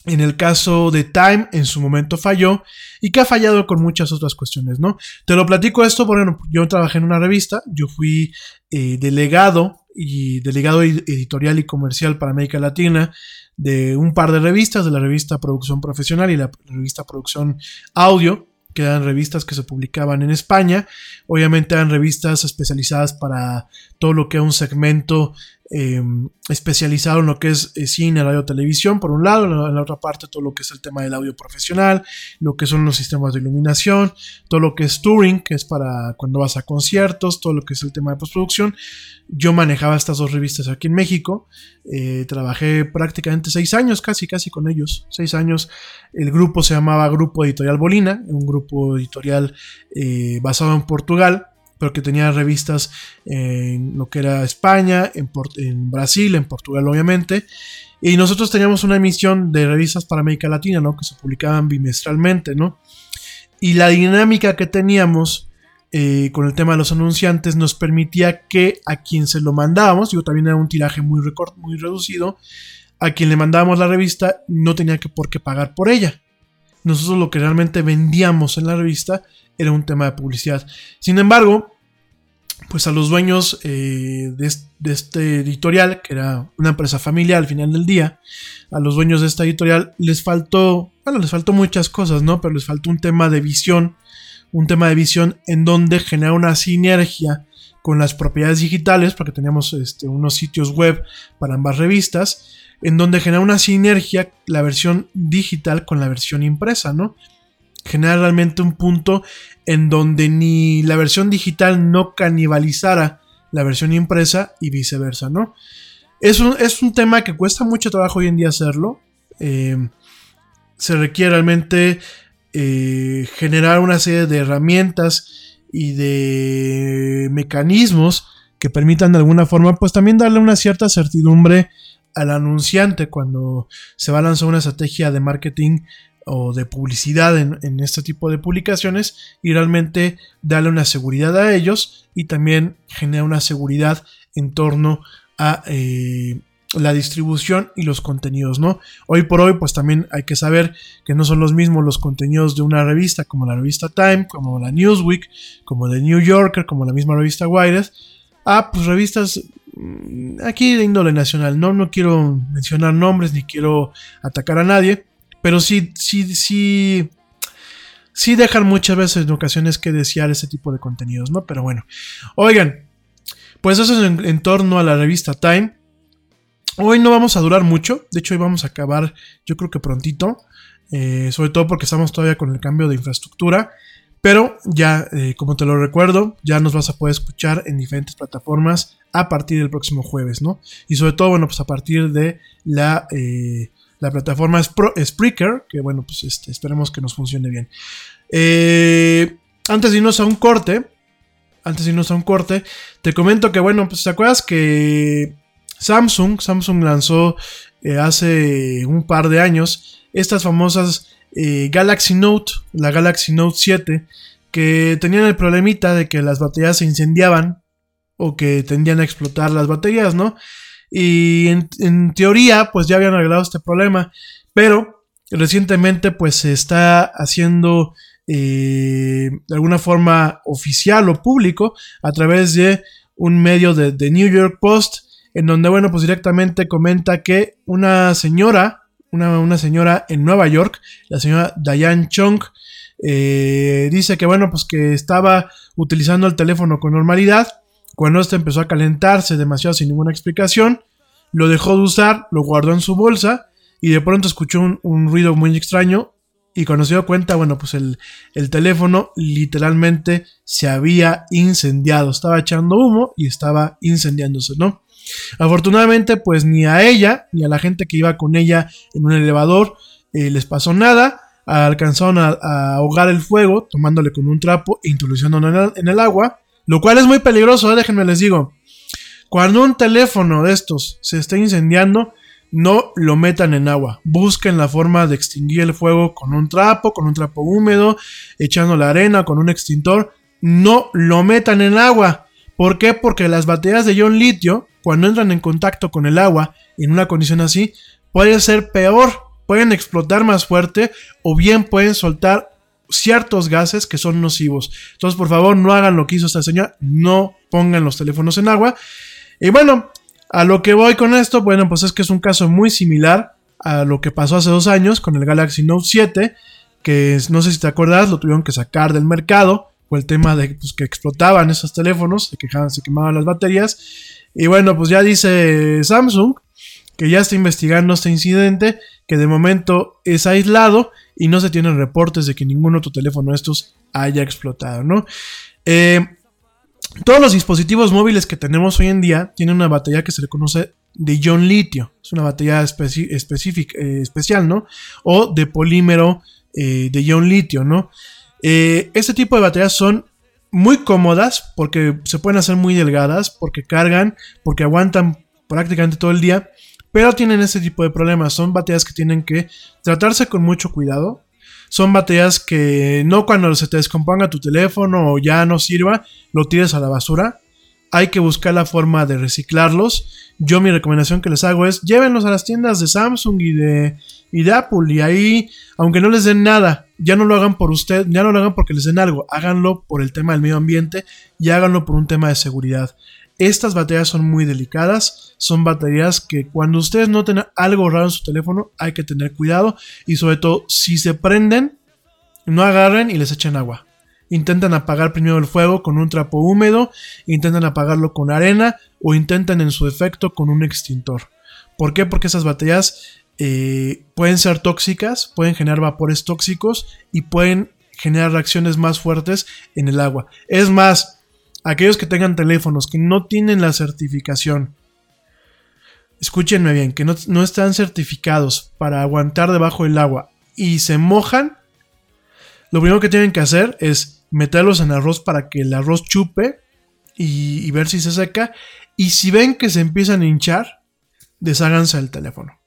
En el caso de Time, en su momento falló y que ha fallado con muchas otras cuestiones, ¿no? Te lo platico esto, bueno, yo trabajé en una revista, yo fui eh, delegado y delegado editorial y comercial para América Latina de un par de revistas, de la revista Producción Profesional y la revista Producción Audio, que eran revistas que se publicaban en España. Obviamente eran revistas especializadas para todo lo que es un segmento Em, especializado en lo que es eh, cine, radio, televisión, por un lado, en la, otra parte todo lo que es el tema del audio profesional, lo que son los sistemas de iluminación, todo lo que es touring, que es para cuando vas a conciertos, todo lo que es el tema de postproducción. Yo manejaba estas dos revistas aquí en México, eh, trabajé prácticamente seis años, casi, casi con ellos, seis años. El grupo se llamaba Grupo Editorial Bolina, un grupo editorial eh, basado en Portugal pero que tenía revistas en lo que era España, en, Brasil, en Portugal obviamente. Y nosotros teníamos una emisión de revistas para América Latina, ¿no? Que se publicaban bimestralmente, ¿no? Y la dinámica que teníamos eh, con el tema de los anunciantes nos permitía que a quien se lo mandábamos, digo, también era un tiraje muy, muy reducido, a quien le mandábamos la revista no tenía que por qué pagar por ella. Nosotros lo que realmente vendíamos en la revista era un tema de publicidad. Sin embargo, pues a los dueños eh, de, este editorial, que era una empresa familiar al final del día, a los dueños de esta editorial les faltó, bueno, les faltó muchas cosas, ¿no? Pero les faltó un tema de visión, un tema de visión en donde genera una sinergia con las propiedades digitales, porque teníamos este, unos sitios web para ambas revistas, en donde genera una sinergia la versión digital con la versión impresa, ¿no? Genera realmente un punto en donde ni la versión digital no canibalizara la versión impresa y viceversa, ¿no? Es un, es un tema que cuesta mucho trabajo hoy en día hacerlo. Eh, se requiere realmente eh, generar una serie de herramientas y de mecanismos que permitan de alguna forma, pues también darle una cierta certidumbre al anunciante cuando se va a lanzar una estrategia de marketing o de publicidad en, este tipo de publicaciones y realmente darle una seguridad a ellos y también genera una seguridad en torno a eh, la distribución y los contenidos, ¿no? Hoy por hoy, pues también hay que saber que no son los mismos los contenidos de una revista como la revista Time, como la Newsweek, como The New Yorker, como la misma revista Wired, a pues revistas mm, aquí de índole nacional, ¿no? No quiero mencionar nombres ni quiero atacar a nadie, pero sí, sí, sí. Sí dejan muchas veces en ocasiones que desear ese tipo de contenidos, ¿no? Pero bueno. Oigan, pues eso es en, torno a la revista Time. Hoy no vamos a durar mucho. De hecho, hoy vamos a acabar, yo creo que prontito. Eh, sobre todo porque estamos todavía con el cambio de infraestructura. Pero ya, eh, como te lo recuerdo, ya nos vas a poder escuchar en diferentes plataformas a partir del próximo jueves, ¿no? Y sobre todo, bueno, pues a partir de la eh, la plataforma Spreaker, que bueno, pues este, esperemos que nos funcione bien. Eh, antes de irnos a un corte, antes de irnos a un corte, te comento que bueno, pues te acuerdas que Samsung, Samsung lanzó eh, hace un par de años estas famosas eh, Galaxy Note, la Galaxy Note 7, que tenían el problemita de que las baterías se incendiaban o que tendían a explotar las baterías, ¿no? Y en, teoría, pues ya habían arreglado este problema. Pero recientemente, pues se está haciendo eh, de alguna forma oficial o público a través de un medio de, New York Post, en donde, bueno, pues directamente comenta que una señora, una, señora en Nueva York, la señora Diane Chung, eh, dice que, bueno, pues que estaba utilizando el teléfono con normalidad cuando este empezó a calentarse demasiado sin ninguna explicación, lo dejó de usar, lo guardó en su bolsa y de pronto escuchó un, ruido muy extraño y cuando se dio cuenta, bueno, pues el, el, teléfono literalmente se había incendiado, estaba echando humo y estaba incendiándose, ¿no? Afortunadamente, pues ni a ella ni a la gente que iba con ella en un elevador eh, les pasó nada, alcanzaron a, ahogar el fuego tomándole con un trapo e introduciéndolo en el agua lo cual es muy peligroso, ¿eh? déjenme les digo. Cuando un teléfono de estos se está incendiando, no lo metan en agua. Busquen la forma de extinguir el fuego con un trapo, con un trapo húmedo, echando la arena, con un extintor. No lo metan en agua. ¿Por qué? Porque las baterías de ion litio, cuando entran en contacto con el agua en una condición así, puede ser peor pueden explotar más fuerte o bien pueden soltar ciertos gases que son nocivos. Entonces, por favor, no hagan lo que hizo esta señora, no pongan los teléfonos en agua. Y bueno, a lo que voy con esto, bueno, pues es que es un caso muy similar a lo que pasó hace dos años con el Galaxy Note 7, que no sé si te acuerdas, lo tuvieron que sacar del mercado, fue el tema de pues, que explotaban esos teléfonos, se, quejaban, se quemaban las baterías. Y bueno, pues ya dice Samsung que ya está investigando este incidente, que de momento es aislado y no se tienen reportes de que ningún otro teléfono de estos haya explotado, ¿no? Eh, todos los dispositivos móviles que tenemos hoy en día tienen una batería que se le conoce de ion litio, es una batería específica, eh, especial, ¿no? O de polímero eh, de ion litio, ¿no? este tipo de baterías son muy cómodas porque se pueden hacer muy delgadas, porque cargan, porque aguantan prácticamente todo el día pero tienen ese tipo de problemas. Son baterías que tienen que tratarse con mucho cuidado. Son baterías que no cuando se te descomponga tu teléfono o ya no sirva, lo tires a la basura. Hay que buscar la forma de reciclarlos. Yo mi recomendación que les hago es llévenlos a las tiendas de Samsung y de, y de Apple. Y ahí, aunque no les den nada, ya no lo hagan por usted, ya no lo hagan porque les den algo. Háganlo por el tema del medio ambiente y háganlo por un tema de seguridad. Estas baterías son muy delicadas, son baterías que cuando ustedes noten algo raro en su teléfono hay que tener cuidado y sobre todo si se prenden, no agarren y les echen agua. Intentan apagar primero el fuego con un trapo húmedo, intentan apagarlo con arena o intentan en su defecto con un extintor. ¿Por qué? Porque esas baterías eh, pueden ser tóxicas, pueden generar vapores tóxicos y pueden generar reacciones más fuertes en el agua. Es más, aquellos que tengan teléfonos que no tienen la certificación, escúchenme bien, que no, están certificados para aguantar debajo del agua y se mojan, lo primero que tienen que hacer es meterlos en arroz para que el arroz chupe y, ver si se seca. Y si ven que se empiezan a hinchar, desháganse del teléfono.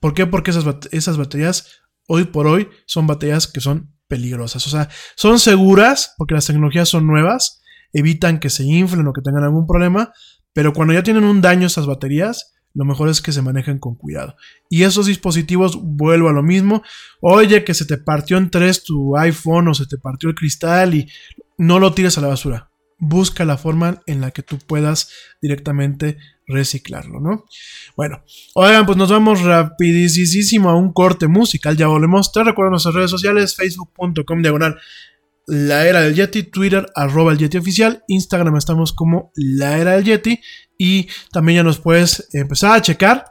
¿Por qué? Porque esas baterías hoy por hoy son baterías que son peligrosas. O sea, son seguras porque las tecnologías son nuevas, evitan que se inflen o que tengan algún problema, pero cuando ya tienen un daño estas baterías, lo mejor es que se manejen con cuidado. Y esos dispositivos, vuelvo a lo mismo, oye que se te partió en tres tu iPhone o se te partió el cristal y no lo tires a la basura. Busca la forma en la que tú puedas directamente reciclarlo, ¿no? Bueno, oigan, pues nos vamos rapidísimo a un corte musical, ya volvemos. Te recuerdo nuestras redes sociales, facebook.com diagonal la Era del Yeti, Twitter, arroba el Yeti oficial, Instagram estamos como La Era del Yeti y también ya nos puedes empezar a checar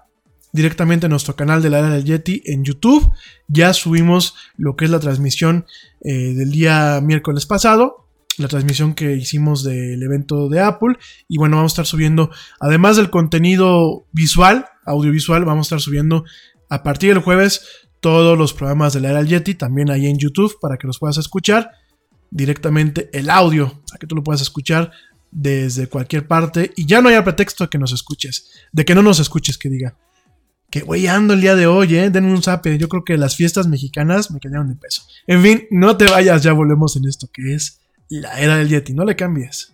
directamente en nuestro canal de La Era del Yeti en YouTube. Ya subimos lo que es la transmisión eh, del día miércoles pasado, la transmisión que hicimos del evento de Apple y bueno, vamos a estar subiendo, además del contenido visual, audiovisual, vamos a estar subiendo a partir del jueves todos los programas de la era del Yeti, también ahí en YouTube para que los puedas escuchar directamente el audio, para que tú lo puedas escuchar desde cualquier parte y ya no haya pretexto de que nos escuches, de que no nos escuches, que diga. Que güey, ando el día de hoy, eh, denme un zape. Yo creo que las fiestas mexicanas me quedaron de peso. En fin, no te vayas, ya volvemos en esto que es la era del Yeti, no le cambies.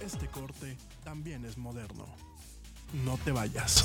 Este corte también es moderno no te vayas.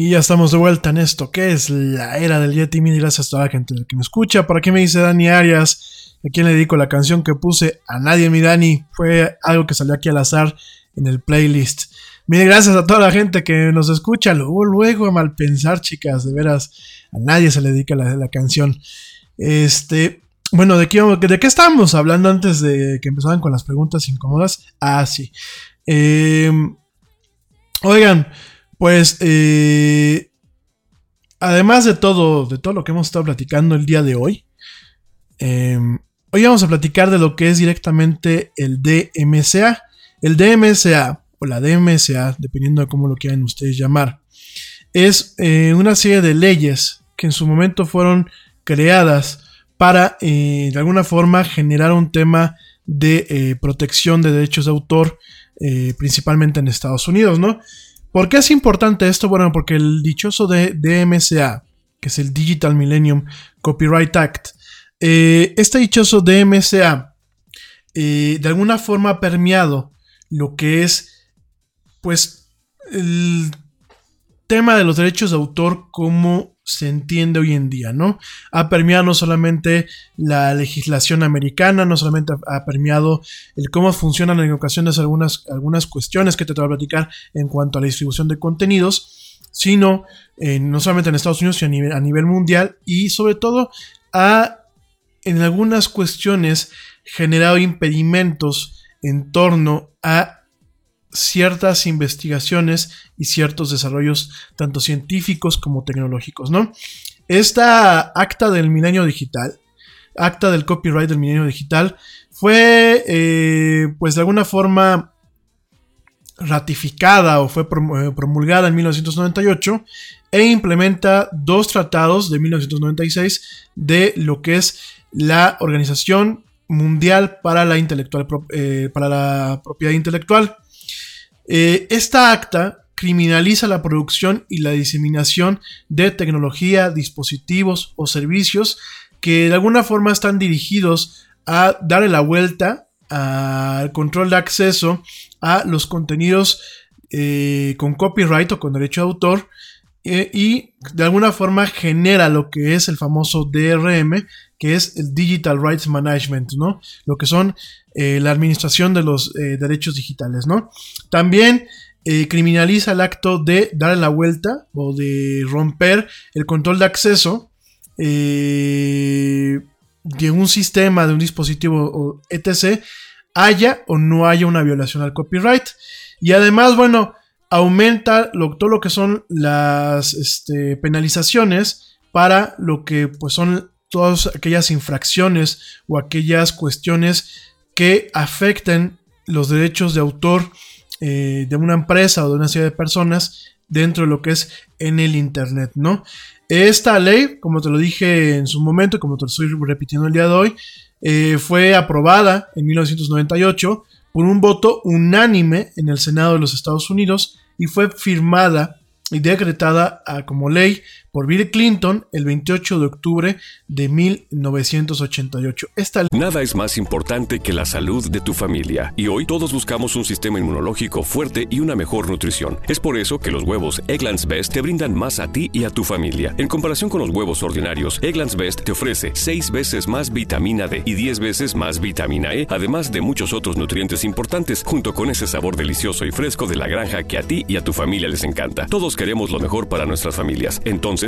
Y ya estamos de vuelta en esto, que es la era del Yeti. Mil gracias a toda la gente que me escucha. ¿Para qué me dice Dani Arias? ¿A quién le dedico la canción que puse? A nadie, mi Dani. Fue algo que salió aquí al azar en el playlist. Mil gracias a toda la gente que nos escucha. Luego, luego, a mal pensar, chicas. De veras, a nadie se le dedica la, canción. Este, bueno, ¿de qué, ¿de qué estábamos hablando antes de que empezaran con las preguntas incómodas? Ah, sí. Eh, oigan, pues, eh, además de todo, de todo lo que hemos estado platicando el día de hoy, eh, hoy vamos a platicar de lo que es directamente el DMSA. El DMSA, o la DMSA, dependiendo de cómo lo quieran ustedes llamar, es una serie de leyes que en su momento fueron creadas para de alguna forma generar un tema de protección de derechos de autor, principalmente en Estados Unidos, ¿no? ¿Por qué es importante esto? Bueno, porque el dichoso de DMCA, que es el Digital Millennium Copyright Act, eh, este dichoso DMCA eh, de alguna forma ha permeado lo que es, pues, el tema de los derechos de autor como se entiende hoy en día, ¿no? Ha permeado no solamente la legislación americana, no solamente ha, permeado el cómo funcionan en ocasiones algunas, algunas cuestiones que te voy a platicar en cuanto a la distribución de contenidos, sino eh, no solamente en Estados Unidos, sino a nivel, a nivel mundial y sobre todo ha en algunas cuestiones generado impedimentos en torno a ciertas investigaciones y ciertos desarrollos tanto científicos como tecnológicos, ¿no? Esta acta del milenio digital, acta del copyright del milenio digital, fue eh, pues de alguna forma ratificada o fue eh, promulgada en 1998 e implementa dos tratados de 1996 de lo que es la Organización Mundial para la, intelectual, eh, para la Propiedad Intelectual. Eh, esta acta criminaliza la producción y la diseminación de tecnología, dispositivos o servicios que de alguna forma están dirigidos a darle la vuelta al control de acceso a los contenidos eh, con copyright o con derecho de autor eh, y de alguna forma genera lo que es el famoso DRM, que es el Digital Rights Management, ¿no? Lo que son eh, la administración de los eh, derechos digitales, ¿no? También eh, criminaliza el acto de dar la vuelta o de romper el control de acceso de un sistema, de un dispositivo etc., haya o no haya una violación al copyright. Y además, bueno, aumenta todo lo que son las este, penalizaciones para lo que pues son todas aquellas infracciones o aquellas cuestiones que afecten los derechos de autor eh, de una empresa o de una serie de personas dentro de lo que es en el Internet, ¿no? Esta ley, como te lo dije en su momento, como te lo estoy repitiendo el día de hoy, eh, fue aprobada en 1998 por un voto unánime en el Senado de los Estados Unidos y fue firmada y decretada ah, como ley por Bill Clinton el 28 de octubre de 1988. Esta
Nada es más importante que la salud de tu familia y hoy todos buscamos un sistema inmunológico fuerte y una mejor nutrición. Es por eso que los huevos Egglands Best te brindan más a ti y a tu familia. En comparación con los huevos ordinarios, Egglands Best te ofrece 6 veces más vitamina D y 10 veces más vitamina E, además de muchos otros nutrientes importantes, junto con ese sabor delicioso y fresco de la granja que a ti y a tu familia les encanta. Todos queremos lo mejor para nuestras familias. Entonces,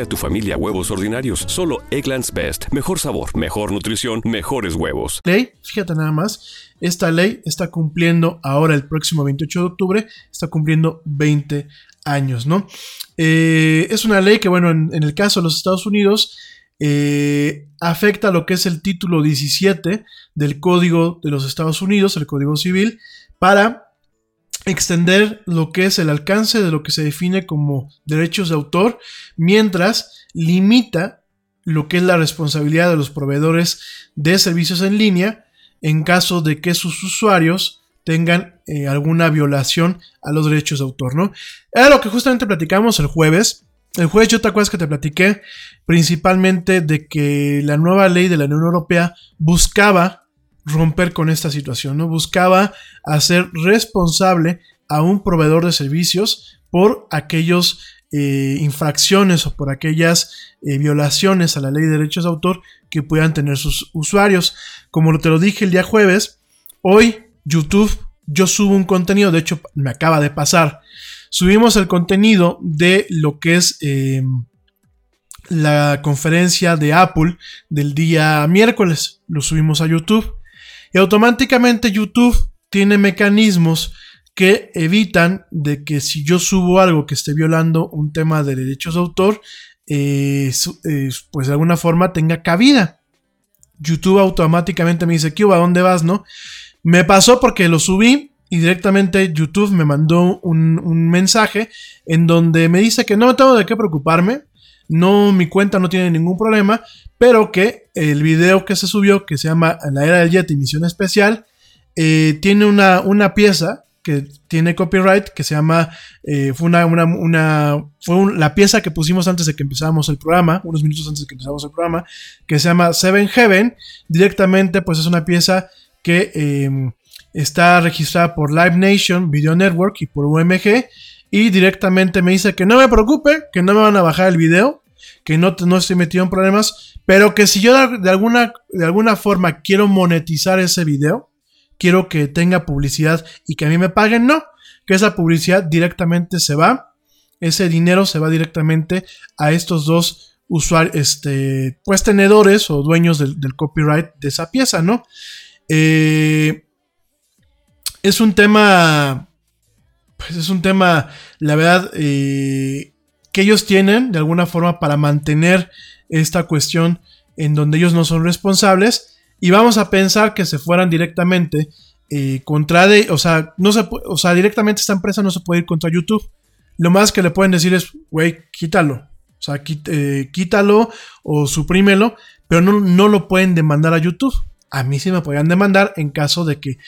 a tu familia huevos ordinarios? Solo Egglands Best. Mejor sabor, mejor nutrición, mejores huevos.
Ley, fíjate nada más, esta ley está cumpliendo ahora el próximo 28 de octubre, está cumpliendo 20 años, ¿no? Eh, es una ley que, bueno, en, el caso de los Estados Unidos, eh, afecta lo que es el título 17 del Código de los Estados Unidos, el Código Civil, para extender lo que es el alcance de lo que se define como derechos de autor, mientras limita lo que es la responsabilidad de los proveedores de servicios en línea en caso de que sus usuarios tengan eh, alguna violación a los derechos de autor, ¿no? Era lo que justamente platicamos el jueves el jueves yo te acuerdas que te platiqué principalmente de que la nueva ley de la Unión Europea buscaba romper con esta situación, ¿no? Buscaba hacer responsable a un proveedor de servicios por aquellos eh, infracciones o por aquellas eh, violaciones a la ley de derechos de autor que puedan tener sus usuarios. Como te lo dije el día jueves, hoy YouTube yo subo un contenido, de hecho me acaba de pasar, subimos el contenido de lo que es em, la conferencia de Apple del día miércoles, lo subimos a YouTube y automáticamente YouTube tiene mecanismos que evitan de que si yo subo algo que esté violando un tema de derechos de autor, eh, eh, pues de alguna forma tenga cabida. YouTube automáticamente me dice, ¿qué ¿A dónde vas? ¿No? Me pasó porque lo subí y directamente YouTube me mandó un, mensaje en donde me dice que no tengo de qué preocuparme, no, mi cuenta no tiene ningún problema, pero que el video que se subió, que se llama La Era del Yeti Misión Especial, eh, tiene una, una pieza que tiene copyright, que se llama, eh, fue una, una, fue la pieza que pusimos antes de que empezáramos el programa, unos minutos antes de que empezáramos el programa, que se llama Seven Heaven, directamente pues es una pieza que em, está registrada por Live Nation Video Network y por UMG, y directamente me dice que no me preocupe, que no me van a bajar el video, que no, no estoy metido en problemas, pero que si yo de alguna, de alguna forma quiero monetizar ese video, quiero que tenga publicidad y que a mí me paguen, no, que esa publicidad directamente se va, ese dinero se va directamente a estos dos usuarios, este, pues tenedores o dueños del, copyright de esa pieza, ¿no? Eh, es un tema, pues es un tema, la verdad, eh, que ellos tienen de alguna forma para mantener esta cuestión en donde ellos no son responsables y vamos a pensar que se fueran directamente eh, contra de, o sea, no se o sea, directamente esta empresa no se puede ir contra YouTube. Lo más que le pueden decir es, güey, quítalo. O sea, eh, quítalo o suprímelo, pero no, no, lo pueden demandar a YouTube. A mí sí me podrían demandar en caso de que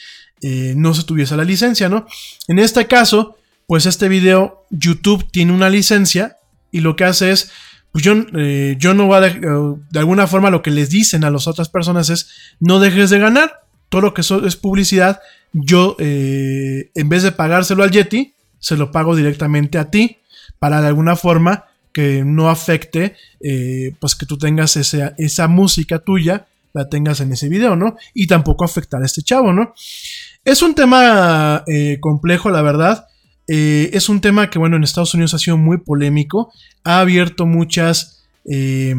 eh, no se tuviese la licencia, ¿no? En este caso, pues este video, YouTube tiene una licencia y lo que hace es pues yo, eh, yo no voy a, eh, de alguna forma lo que les dicen a las otras personas es, no dejes de ganar, todo lo que es publicidad, yo eh, en vez de pagárselo al Yeti, se lo pago directamente a ti, para de alguna forma que no afecte, pues que tú tengas esa, esa música tuya, la tengas en ese video, ¿no? Y tampoco afectar a este chavo, ¿no? Es un tema complejo, la verdad. Eh, es un tema que, bueno, en Estados Unidos ha sido muy polémico. Ha abierto muchas. Eh,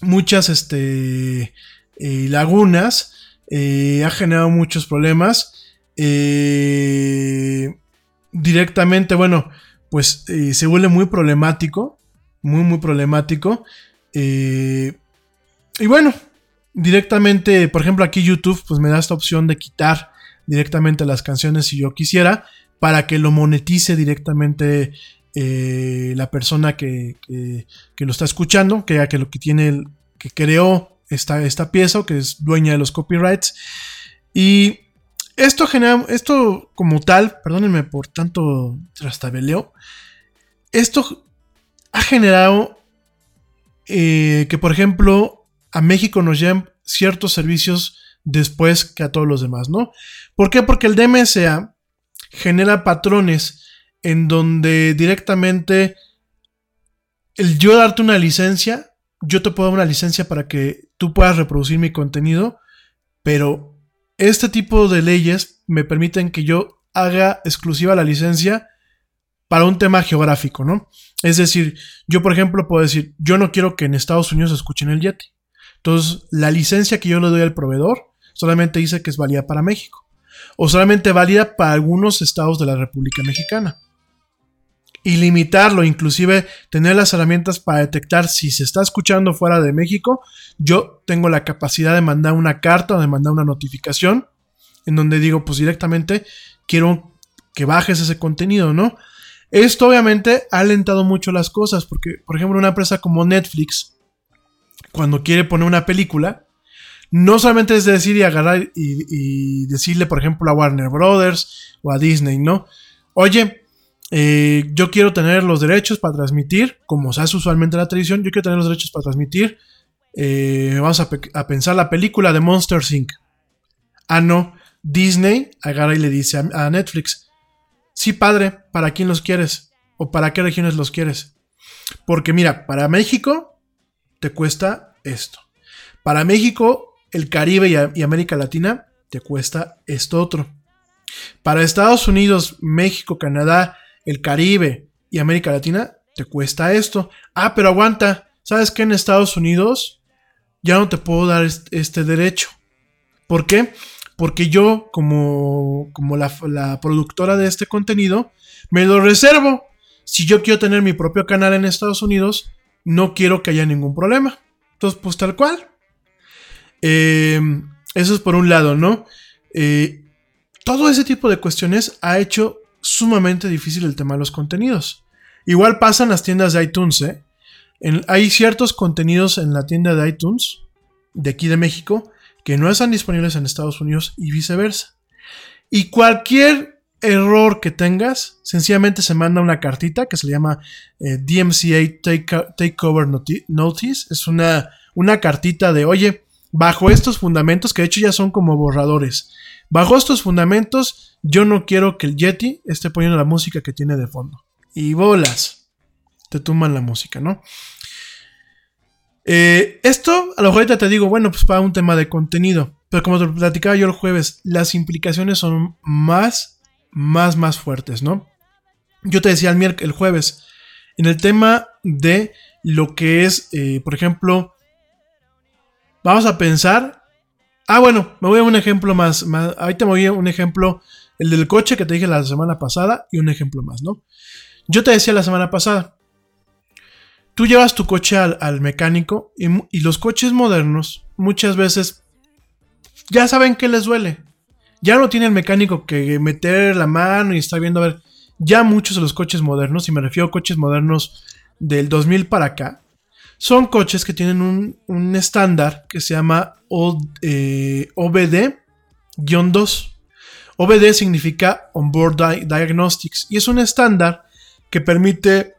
muchas este, eh, lagunas. ha generado muchos problemas. directamente, bueno, pues se vuelve muy problemático. Muy, muy problemático. y bueno, directamente, por ejemplo, aquí YouTube, pues me da esta opción de quitar directamente las canciones si yo quisiera para que lo monetice directamente eh, la persona que, lo está escuchando, que, que lo que tiene, que creó esta, esta pieza o que es dueña de los copyrights. Y esto genera, esto como tal, perdónenme por tanto trastabeleo, esto ha generado eh, que, por ejemplo, a México nos lleven ciertos servicios después que a todos los demás, ¿no? ¿Por qué? Porque el DMSA genera patrones en donde directamente el yo darte una licencia, yo te puedo dar una licencia para que tú puedas reproducir mi contenido, pero este tipo de leyes me permiten que yo haga exclusiva la licencia para un tema geográfico, ¿no? Es decir, yo por ejemplo puedo decir, yo no quiero que en Estados Unidos escuchen el Yeti. Entonces, la licencia que yo le doy al proveedor solamente dice que es válida para México o solamente válida para algunos estados de la República Mexicana. Y limitarlo, inclusive tener las herramientas para detectar si se está escuchando fuera de México, yo tengo la capacidad de mandar una carta o de mandar una notificación en donde digo, pues directamente quiero que bajes ese contenido, ¿no? Esto obviamente ha alentado mucho las cosas, porque, por ejemplo, una empresa como Netflix, cuando quiere poner una película, no solamente es decir y agarrar y, decirle, por ejemplo, a Warner Brothers o a Disney, ¿no? Oye, eh, yo quiero tener los derechos para transmitir, como se hace usualmente en la televisión, yo quiero tener los derechos para transmitir, eh, vamos a, pe- a pensar la película de Monster Inc. Ah, no, Disney agarra y le dice a Netflix, sí padre, ¿para quién los quieres? ¿O para qué regiones los quieres? Porque mira, para México te cuesta esto. Para México, el Caribe y, América Latina te cuesta esto otro. Para Estados Unidos, México, Canadá, el Caribe y América Latina te cuesta esto. Ah, pero aguanta. ¿Sabes qué? En Estados Unidos ya no te puedo dar est- este derecho. ¿Por qué? Porque yo, como, como la, la productora de este contenido, me lo reservo. Si yo quiero tener mi propio canal en Estados Unidos, no quiero que haya ningún problema. Entonces, pues tal cual. Eh, eso es por un lado, ¿no? Eh, todo ese tipo de cuestiones ha hecho sumamente difícil el tema de los contenidos. Igual pasan las tiendas de iTunes, ¿eh? Hay ciertos contenidos en la tienda de iTunes de aquí de México que no están disponibles en Estados Unidos y viceversa. Y cualquier error que tengas, sencillamente se manda una cartita que se llama eh, DMCA Take- Takeover Noti- Notice. Es una, una cartita de, oye, bajo estos fundamentos, que de hecho ya son como borradores, bajo estos fundamentos, yo no quiero que el Yeti esté poniendo la música que tiene de fondo. Y bolas, te tumban la música, ¿no? Eh, esto, a lo mejor te digo, bueno, pues para un tema de contenido. Pero como te platicaba yo el jueves, las implicaciones son más, más, más fuertes, ¿no? Yo te decía el, el jueves, en el tema de lo que es, eh, por ejemplo, vamos a pensar. Ah, bueno, me voy a un ejemplo más, más. Ahorita me voy a un ejemplo, el del coche que te dije la semana pasada, y un ejemplo más, ¿no? Yo te decía la semana pasada, tú llevas tu coche al, al mecánico y, los coches modernos muchas veces ya saben que les duele. Ya no tiene el mecánico que meter la mano y está viendo a ver. Ya muchos de los coches modernos, y me refiero a coches modernos del 2000 para acá, son coches que tienen un, un estándar que se llama O- eh, OBD-2. OBD significa Onboard Di- Diagnostics y es un estándar que permite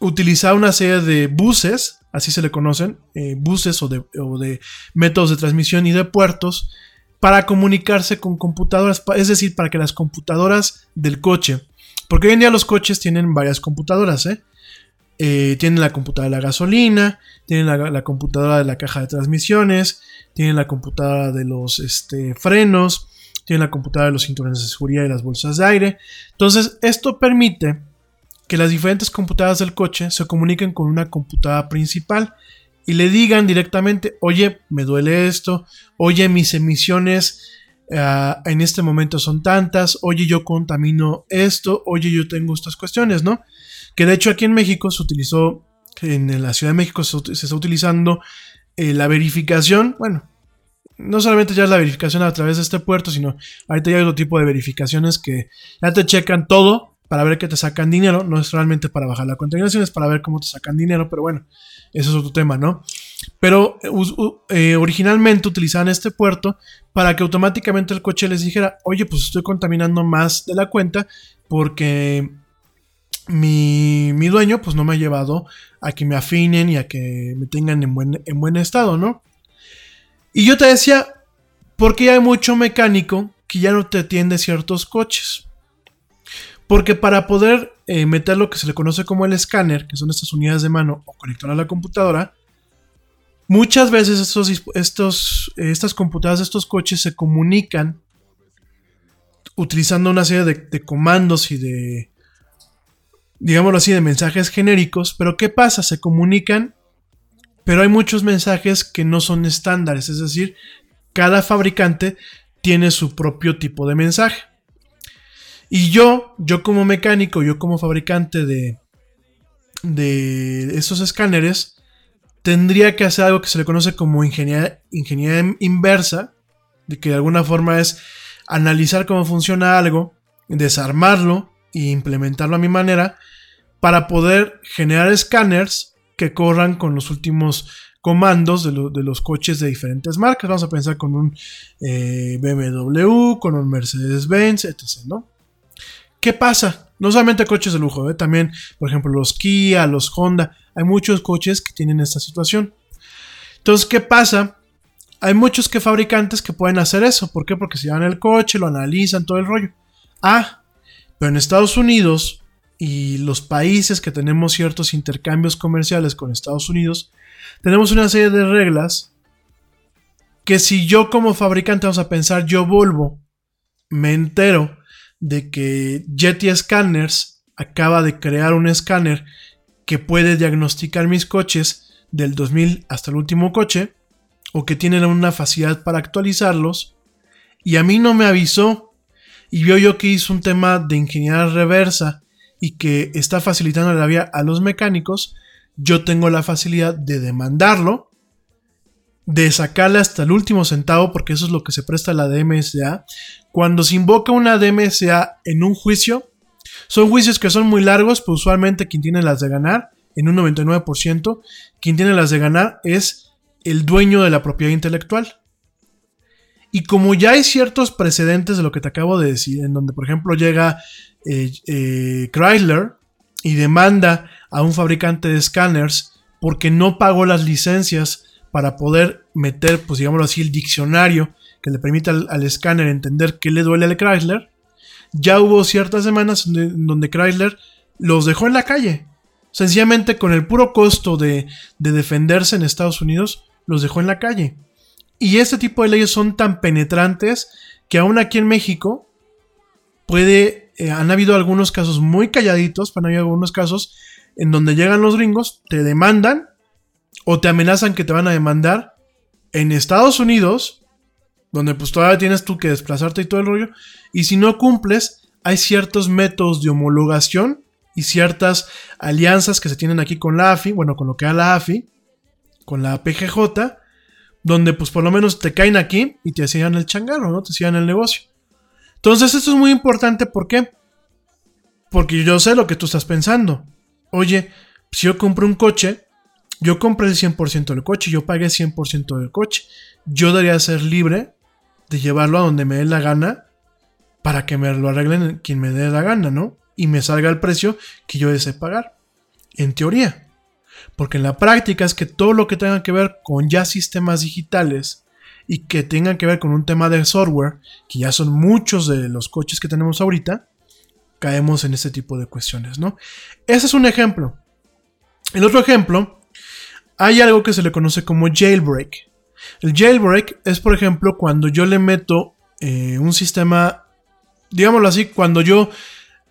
utilizar una serie de buses, así se le conocen, eh, buses o de, o de métodos de transmisión y de puertos para comunicarse con computadoras, es decir, para que las computadoras del coche, porque hoy en día los coches tienen varias computadoras, ¿eh? Eh, tienen la computadora de la gasolina, tienen la, computadora de la caja de transmisiones, tienen la computadora de los este, frenos, tienen la computadora de los cinturones de seguridad y las bolsas de aire. Entonces, esto permite que las diferentes computadoras del coche se comuniquen con una computadora principal y le digan directamente, oye, me duele esto, oye, mis emisiones ah, en este momento son tantas, oye, yo contamino esto, oye, yo tengo estas cuestiones, ¿no? Que de hecho aquí en México se utilizó, en la Ciudad de México se, está utilizando eh, la verificación, bueno, no solamente ya es la verificación a través de este puerto, sino ahorita ya hay otro tipo de verificaciones que ya te checan todo para ver que te sacan dinero, no es realmente para bajar la contaminación, es para ver cómo te sacan dinero, pero bueno, eso es otro tema, ¿no? Pero eh, originalmente utilizaban este puerto para que automáticamente el coche les dijera, oye, pues estoy contaminando más de la cuenta porque mi, mi dueño pues no me ha llevado a que me afinen y a que me tengan en buen, en buen estado, ¿no? Y yo te decía, porque ya hay mucho mecánico que ya no te atiende ciertos coches. Porque para poder eh, meter lo que se le conoce como el escáner, que son estas unidades de mano o conectar a la computadora, muchas veces estos, estos, eh, estas computadoras estos coches se comunican utilizando una serie de comandos y de, digámoslo así, de mensajes genéricos. Pero ¿qué pasa? Se comunican, pero hay muchos mensajes que no son estándares. Es decir, cada fabricante tiene su propio tipo de mensaje. Y yo, yo como mecánico, yo como fabricante de, de esos escáneres, tendría que hacer algo que se le conoce como ingeniería, ingeniería inversa, de que de alguna forma es analizar cómo funciona algo, desarmarlo e implementarlo a mi manera para poder generar escáneres que corran con los últimos comandos de, de los coches de diferentes marcas. Vamos a pensar con un eh, BMW, con un Mercedes-Benz, etc. ¿no? ¿Qué pasa? No solamente coches de lujo, ¿eh? también, por ejemplo, los Kia, los Honda. Hay muchos coches que tienen esta situación. Entonces, ¿qué pasa? Hay muchos que fabricantes que pueden hacer eso. ¿Por qué? Porque se llevan el coche, lo analizan, todo el rollo. Ah, pero en Estados Unidos y los países que tenemos ciertos intercambios comerciales con Estados Unidos, tenemos una serie de reglas que si yo como fabricante vamos a pensar, yo Volvo, me entero de que Jetty Scanners acaba de crear un escáner que puede diagnosticar mis coches del 2000 hasta el último coche, o que tienen una facilidad para actualizarlos, y a mí no me avisó, y vio yo que hizo un tema de ingeniería reversa y que está facilitando la vía a los mecánicos, yo tengo la facilidad de demandarlo, de sacarle hasta el último centavo, porque eso es lo que se presta a la DMSA. Cuando se invoca una DMSA en un juicio, son juicios que son muy largos, pero usualmente quien tiene las de ganar, en un 99%, quien tiene las de ganar es el dueño de la propiedad intelectual. Y como ya hay ciertos precedentes de lo que te acabo de decir, en donde por ejemplo llega eh, eh, Chrysler y demanda a un fabricante de escáneres porque no pagó las licencias para poder meter, pues digámoslo así, el diccionario que le permita al, escáner entender qué le duele al Chrysler, ya hubo ciertas semanas en donde Chrysler los dejó en la calle. Sencillamente con el puro costo de, de defenderse en Estados Unidos, los dejó en la calle. Y este tipo de leyes son tan penetrantes que aún aquí en México puede, eh, han habido algunos casos muy calladitos, pero han habido algunos casos en donde llegan los gringos, te demandan o te amenazan que te van a demandar en Estados Unidos, donde pues todavía tienes tú que desplazarte y todo el rollo, y si no cumples, hay ciertos métodos de homologación y ciertas alianzas que se tienen aquí con la AFI, bueno, con lo que da la AFI, con la PGJ, donde pues por lo menos te caen aquí y te hacían el changarro, ¿no? Te hacían el negocio. Entonces esto es muy importante, ¿por qué? Porque yo sé lo que tú estás pensando. Oye, si yo compro un coche, yo compré el 100% del coche, yo pagué 100% del coche. Yo debería ser libre de llevarlo a donde me dé la gana para que me lo arreglen quien me dé la gana, ¿no? Y me salga el precio que yo desee pagar. En teoría. Porque en la práctica es que todo lo que tenga que ver con ya sistemas digitales y que tenga que ver con un tema de software, que ya son muchos de los coches que tenemos ahorita, caemos en este tipo de cuestiones, ¿no? Ese es un ejemplo. El otro ejemplo, hay algo que se le conoce como jailbreak. El jailbreak es, por ejemplo, cuando yo le meto eh, un sistema, digámoslo así, cuando yo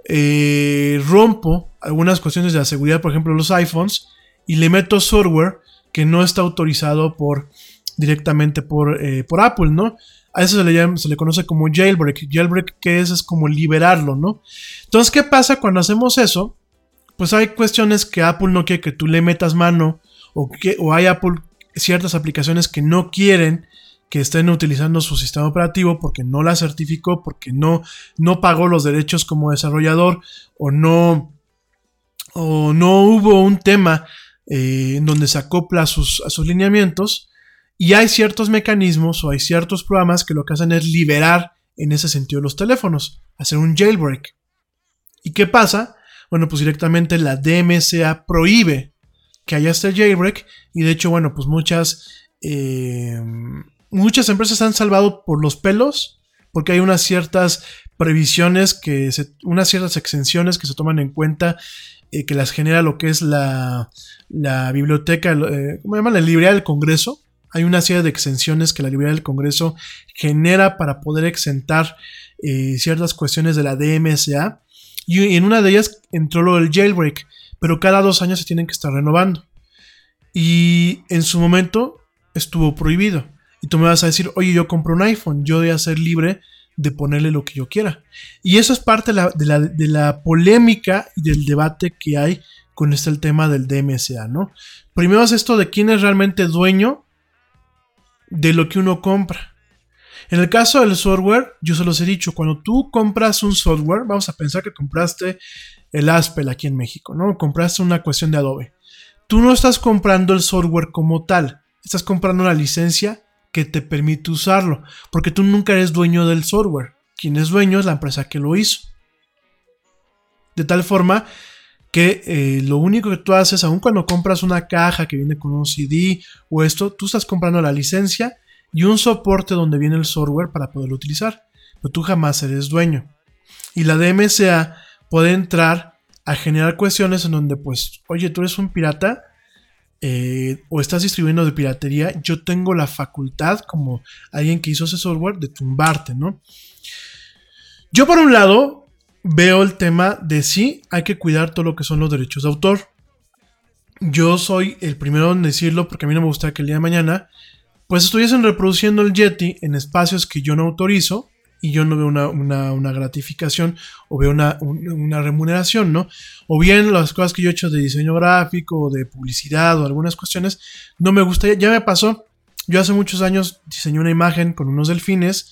eh, rompo algunas cuestiones de la seguridad, por ejemplo, los iPhones, y le meto software que no está autorizado por directamente por, eh, por Apple, ¿no? A eso se le, llama, se le conoce como jailbreak. Jailbreak, ¿qué es? Es como liberarlo, ¿no? Entonces, ¿qué pasa cuando hacemos eso? Pues hay cuestiones que Apple no quiere que tú le metas mano o, que, o hay Apple ciertas aplicaciones que no quieren que estén utilizando su sistema operativo porque no la certificó, porque no, no pagó los derechos como desarrollador o no, o no hubo un tema eh, en donde se acopla a sus, a sus lineamientos y hay ciertos mecanismos o hay ciertos programas que lo que hacen es liberar en ese sentido los teléfonos, hacer un jailbreak. ¿Y qué pasa? Bueno, pues directamente la DMCA prohíbe que haya este jailbreak y de hecho, bueno, pues muchas, eh, muchas empresas han salvado por los pelos porque hay unas ciertas previsiones que unas ciertas exenciones que se toman en cuenta eh, que las genera lo que es la, la biblioteca, eh, ¿cómo se llama? La librería del Congreso. Hay una serie de exenciones que la librería del Congreso genera para poder exentar eh, ciertas cuestiones de la DMSA. Y en una de ellas entró lo del jailbreak, pero cada dos años se tienen que estar renovando. Y en su momento estuvo prohibido. Y tú me vas a decir, oye, yo compro un iPhone, yo voy a ser libre de ponerle lo que yo quiera. Y eso es parte de la, polémica y del debate que hay con este el tema del DMSA, ¿no? Primero es esto de quién es realmente dueño de lo que uno compra. En el caso del software, yo se los he dicho, cuando tú compras un software, vamos a pensar que compraste el Aspel aquí en México, ¿no? Compraste una cuestión de Adobe. Tú no estás comprando el software como tal, estás comprando una licencia que te permite usarlo, porque tú nunca eres dueño del software. Quien es dueño es la empresa que lo hizo. De tal forma que eh, lo único que tú haces, aun cuando compras una caja que viene con un CD o esto, tú estás comprando la licencia y un soporte donde viene el software para poderlo utilizar. Pero tú jamás eres dueño. Y la DMCA puede entrar a generar cuestiones en donde, pues, oye, tú eres un pirata eh, o estás distribuyendo de piratería, yo tengo la facultad, como alguien que hizo ese software, de tumbarte, ¿no? Yo, por un lado, veo el tema de sí, hay que cuidar todo lo que son los derechos de autor. Yo soy el primero en decirlo porque a mí no me gusta que el día de mañana pues estuviesen reproduciendo el Yeti en espacios que yo no autorizo y yo no veo una, gratificación o veo una, remuneración, ¿no? O bien las cosas que yo he hecho de diseño gráfico de publicidad o algunas cuestiones, no me gusta, ya me pasó. Yo hace muchos años diseñé una imagen con unos delfines,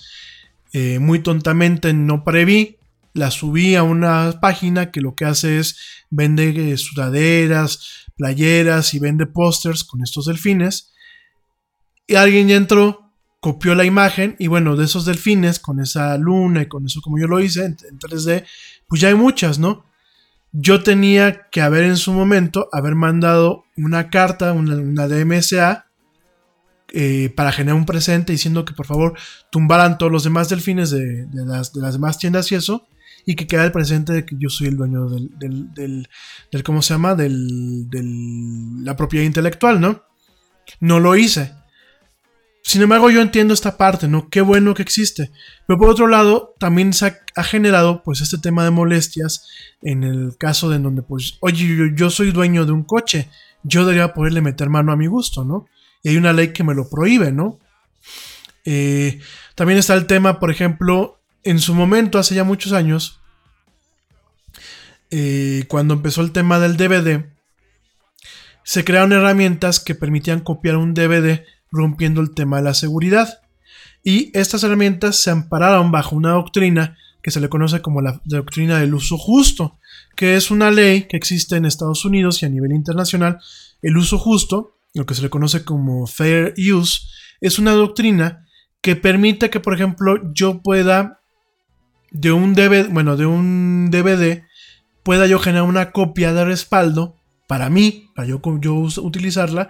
eh, muy tontamente no preví, la subí a una página que lo que hace es vende eh, sudaderas, playeras y vende pósters con estos delfines. Y alguien ya entró, copió la imagen y bueno, de esos delfines, con esa luna y con eso como yo lo hice en, 3D, pues ya hay muchas, ¿no? Yo tenía que haber en su momento, haber mandado una carta, una, DMSA, eh, para generar un presente diciendo que por favor tumbaran todos los demás delfines de las demás tiendas y eso, y que queda el presente de que yo soy el dueño del, del, del, ¿cómo se llama? Del, del, la propiedad intelectual, ¿no? No lo hice. Sin embargo, yo entiendo esta parte, ¿no? Qué bueno que existe. Pero por otro lado, también se ha, generado, pues, este tema de molestias en el caso de en donde, pues, oye, yo, soy dueño de un coche, yo debería poderle meter mano a mi gusto, ¿no? Y hay una ley que me lo prohíbe, ¿no? Eh, también está el tema, por ejemplo, en su momento, hace ya muchos años, eh, cuando empezó el tema del DVD, se crearon herramientas que permitían copiar un DVD rompiendo el tema de la seguridad. Y estas herramientas se ampararon bajo una doctrina que se le conoce como la doctrina del uso justo, que es una ley que existe en Estados Unidos y a nivel internacional. El uso justo, lo que se le conoce como fair use, es una doctrina que permite que, por ejemplo, yo pueda de un DVD, bueno, de un DVD pueda yo generar una copia de respaldo para mí, para yo, yo utilizarla,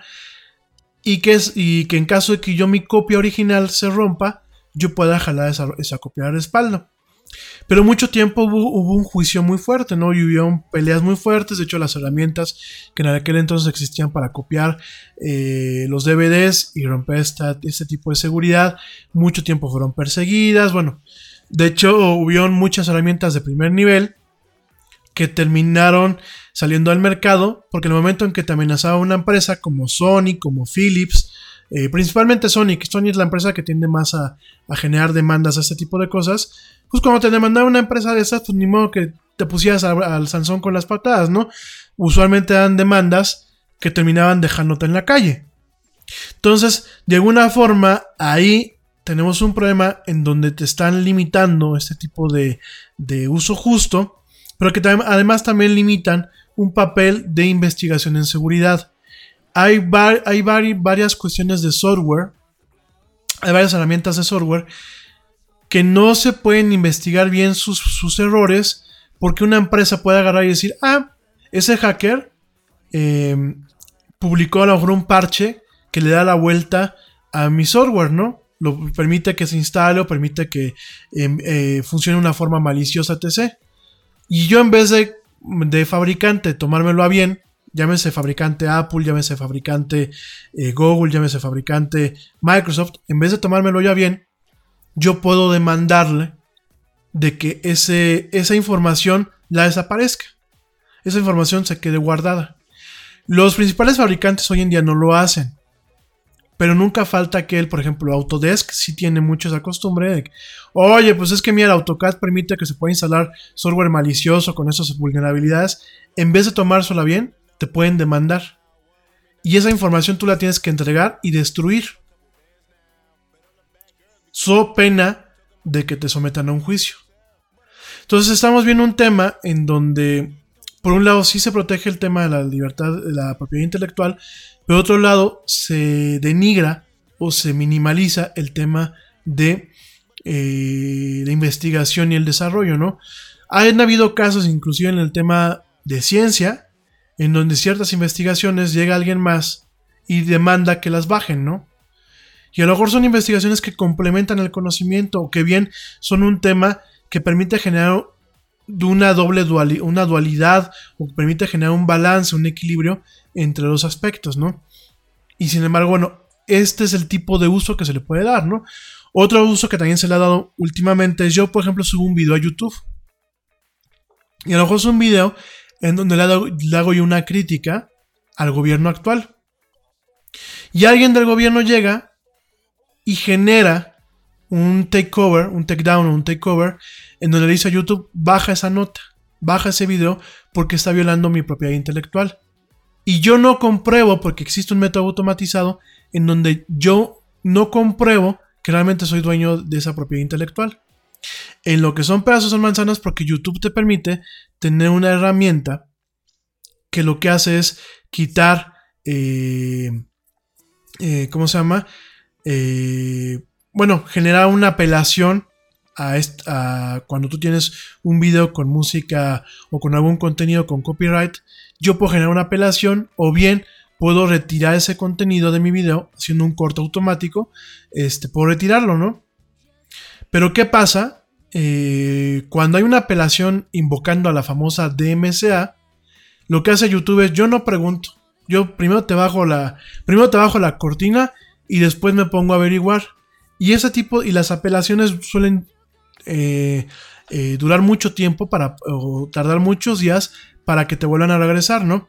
y que, es, y que en caso de que yo mi copia original se rompa, yo pueda jalar esa, esa copia de respaldo. Pero mucho tiempo hubo, un juicio muy fuerte, ¿no? Y hubo peleas muy fuertes. De hecho, las herramientas que en aquel entonces existían para copiar eh, los DVDs y romper este tipo de seguridad, mucho tiempo fueron perseguidas. Bueno, de hecho, hubo muchas herramientas de primer nivel que terminaron saliendo al mercado, porque en el momento en que te amenazaba una empresa como Sony, como Philips, eh, principalmente Sony, que Sony es la empresa que tiende más a, generar demandas a este tipo de cosas, pues cuando te demandaba una empresa de esas, pues ni modo que te pusieras al, Sansón con las patadas, ¿no? Usualmente dan demandas que terminaban dejándote en la calle. Entonces, de alguna forma, ahí tenemos un problema en donde te están limitando este tipo de, uso justo, pero que además también limitan un papel de investigación en seguridad. Hay, hay varias cuestiones de software, hay varias herramientas de software que no se pueden investigar bien sus, errores porque una empresa puede agarrar y decir, ah, ese hacker em, publicó a lo mejor un parche que le da la vuelta a mi software, ¿no? Lo permite que se instale o permite que em, eh, funcione de una forma maliciosa, etc. Y yo en vez de, de, fabricante tomármelo a bien, llámese fabricante Apple, llámese fabricante eh, Google, llámese fabricante Microsoft, en vez de tomármelo ya bien, yo puedo demandarle de que ese, esa información la desaparezca. Esa información se quede guardada. Los principales fabricantes hoy en día no lo hacen. Pero nunca falta que él, por ejemplo, Autodesk sí tiene mucho esa costumbre de oye, pues es que mira, AutoCAD permite que se pueda instalar software malicioso con esas vulnerabilidades. En vez de tomársela bien, te pueden demandar. Y esa información tú la tienes que entregar y destruir. So pena de que te sometan a un juicio. Entonces estamos viendo un tema en donde, por un lado, sí se protege el tema de la libertad, de la propiedad intelectual, pero otro lado, se denigra o se minimaliza el tema de eh, investigación y el desarrollo, ¿no? Han habido casos, inclusive en el tema de ciencia, en donde ciertas investigaciones llega alguien más y demanda que las bajen, ¿no? Y a lo mejor son investigaciones que complementan el conocimiento o que bien son un tema que permite generar una doble dualidad, una dualidad o permite generar un balance, un equilibrio entre los aspectos, ¿no? Y sin embargo, bueno, este es el tipo de uso que se le puede dar, ¿no? Otro uso que también se le ha dado últimamente es yo, por ejemplo, subo un video a YouTube. Y a lo mejor es un video en donde le hago, yo una crítica al gobierno actual. Y alguien del gobierno llega y genera un takeover, un takedown o un takeover, en donde le dice a YouTube, baja esa nota, baja ese video porque está violando mi propiedad intelectual. Y yo no compruebo, porque existe un método automatizado, en donde yo no compruebo que realmente soy dueño de esa propiedad intelectual. En lo que son pedazos son manzanas, porque YouTube te permite tener una herramienta que lo que hace es quitar, eh, eh, ¿cómo se llama? Eh, bueno, generar una apelación a, cuando tú tienes un video con música o con algún contenido con copyright, yo puedo generar una apelación o bien puedo retirar ese contenido de mi video haciendo un corte automático, este, puedo retirarlo, ¿no? Pero ¿qué pasa? Eh, cuando hay una apelación invocando a la famosa DMCA, lo que hace YouTube es yo no pregunto, yo primero te bajo la, primero te bajo la cortina y después me pongo a averiguar. Y ese tipo, y las apelaciones suelen eh, eh, durar mucho tiempo para, o tardar muchos días para que te vuelvan a regresar, ¿no?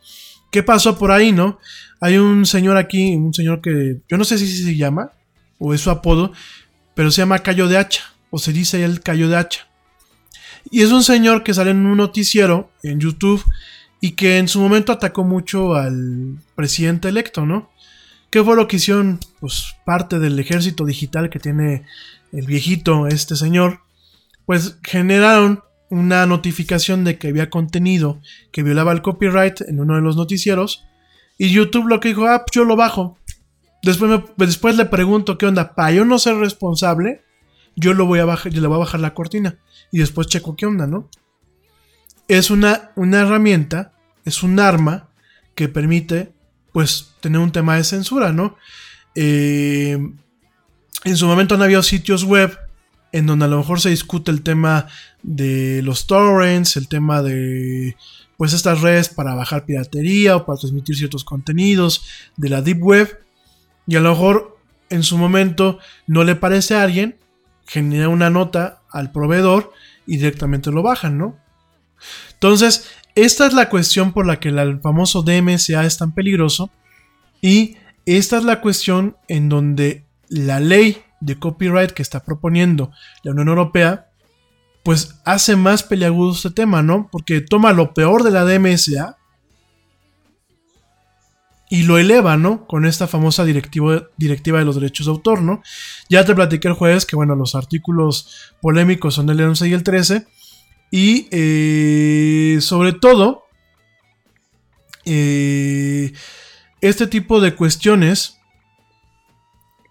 ¿Qué pasó por ahí, no? Hay un señor aquí, un señor que yo no sé si se llama, o es su apodo, pero se llama Cayo de Hacha, o se dice el Cayo de Hacha. Y es un señor que sale en un noticiero en YouTube y que en su momento atacó mucho al presidente electo, ¿no? ¿Qué fue lo que hicieron? Pues parte del ejército digital que tiene el viejito, este señor, pues generaron una notificación de que había contenido que violaba el copyright en uno de los noticieros. Y YouTube lo que dijo, ah, pues yo lo bajo. Después, después le pregunto qué onda, para yo no ser responsable, yo lo voy a bajar, yo le voy a bajar la cortina. Y después checo qué onda, ¿no? Es una, una herramienta, es un arma que permite, pues, tener un tema de censura, ¿no? Eh, en su momento han habido sitios web en donde a lo mejor se discute el tema de los torrents, el tema de pues estas redes para bajar piratería o para transmitir ciertos contenidos de la deep web y a lo mejor en su momento no le parece a alguien, genera una nota al proveedor y directamente lo bajan, ¿no? Entonces, esta es la cuestión por la que el famoso DMCA es tan peligroso y esta es la cuestión en donde la ley de copyright que está proponiendo la Unión Europea, pues hace más peliagudo este tema, ¿no? Porque toma lo peor de la DMSA y lo eleva, ¿no? Con esta famosa directiva, directiva de los derechos de autor, ¿no? Ya te platiqué el jueves que, bueno, los artículos polémicos son el 11 y el 13. Y eh, sobre todo, eh, este tipo de cuestiones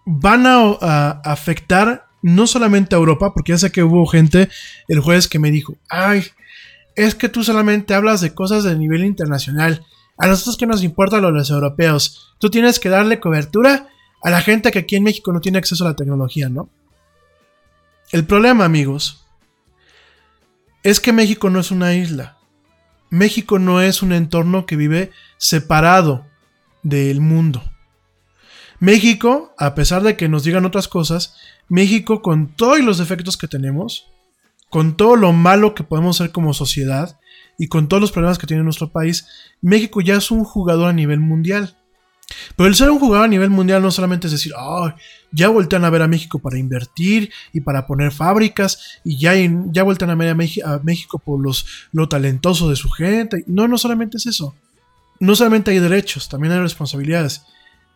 van a, afectar no solamente a Europa, porque ya sé que hubo gente el jueves que me dijo, ay, es que tú solamente hablas de cosas de nivel internacional. A nosotros que nos importa los europeos. Tú tienes que darle cobertura a la gente que aquí en México no tiene acceso a la tecnología, ¿no? El problema, amigos, es que México no es una isla. México no es un entorno que vive separado del mundo. México, a pesar de que nos digan otras cosas, México con todos los defectos que tenemos, con todo lo malo que podemos ser como sociedad y con todos los problemas que tiene nuestro país, México ya es un jugador a nivel mundial. Pero el ser un jugador a nivel mundial no solamente es decir, oh, ya voltean a ver a México para invertir y para poner fábricas y ya, ya voltean a ver a, México por los, lo talentoso de su gente. No, no solamente es eso. No solamente hay derechos, también hay responsabilidades.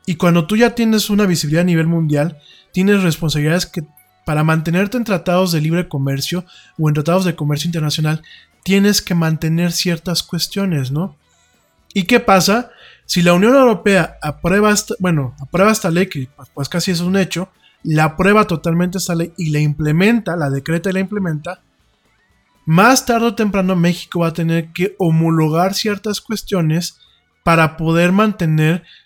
Y cuando tú ya tienes una visibilidad a nivel mundial, tienes responsabilidades que para mantenerte en tratados de libre comercio o en tratados de comercio internacional, tienes que mantener ciertas cuestiones, ¿no? ¿Y qué pasa? Si la Unión Europea aprueba esta, bueno, aprueba esta ley, que pues, pues casi es un hecho, la aprueba totalmente esta ley y la implementa, la decreta y la implementa, más tarde o temprano México va a tener que homologar ciertas cuestiones para poder mantener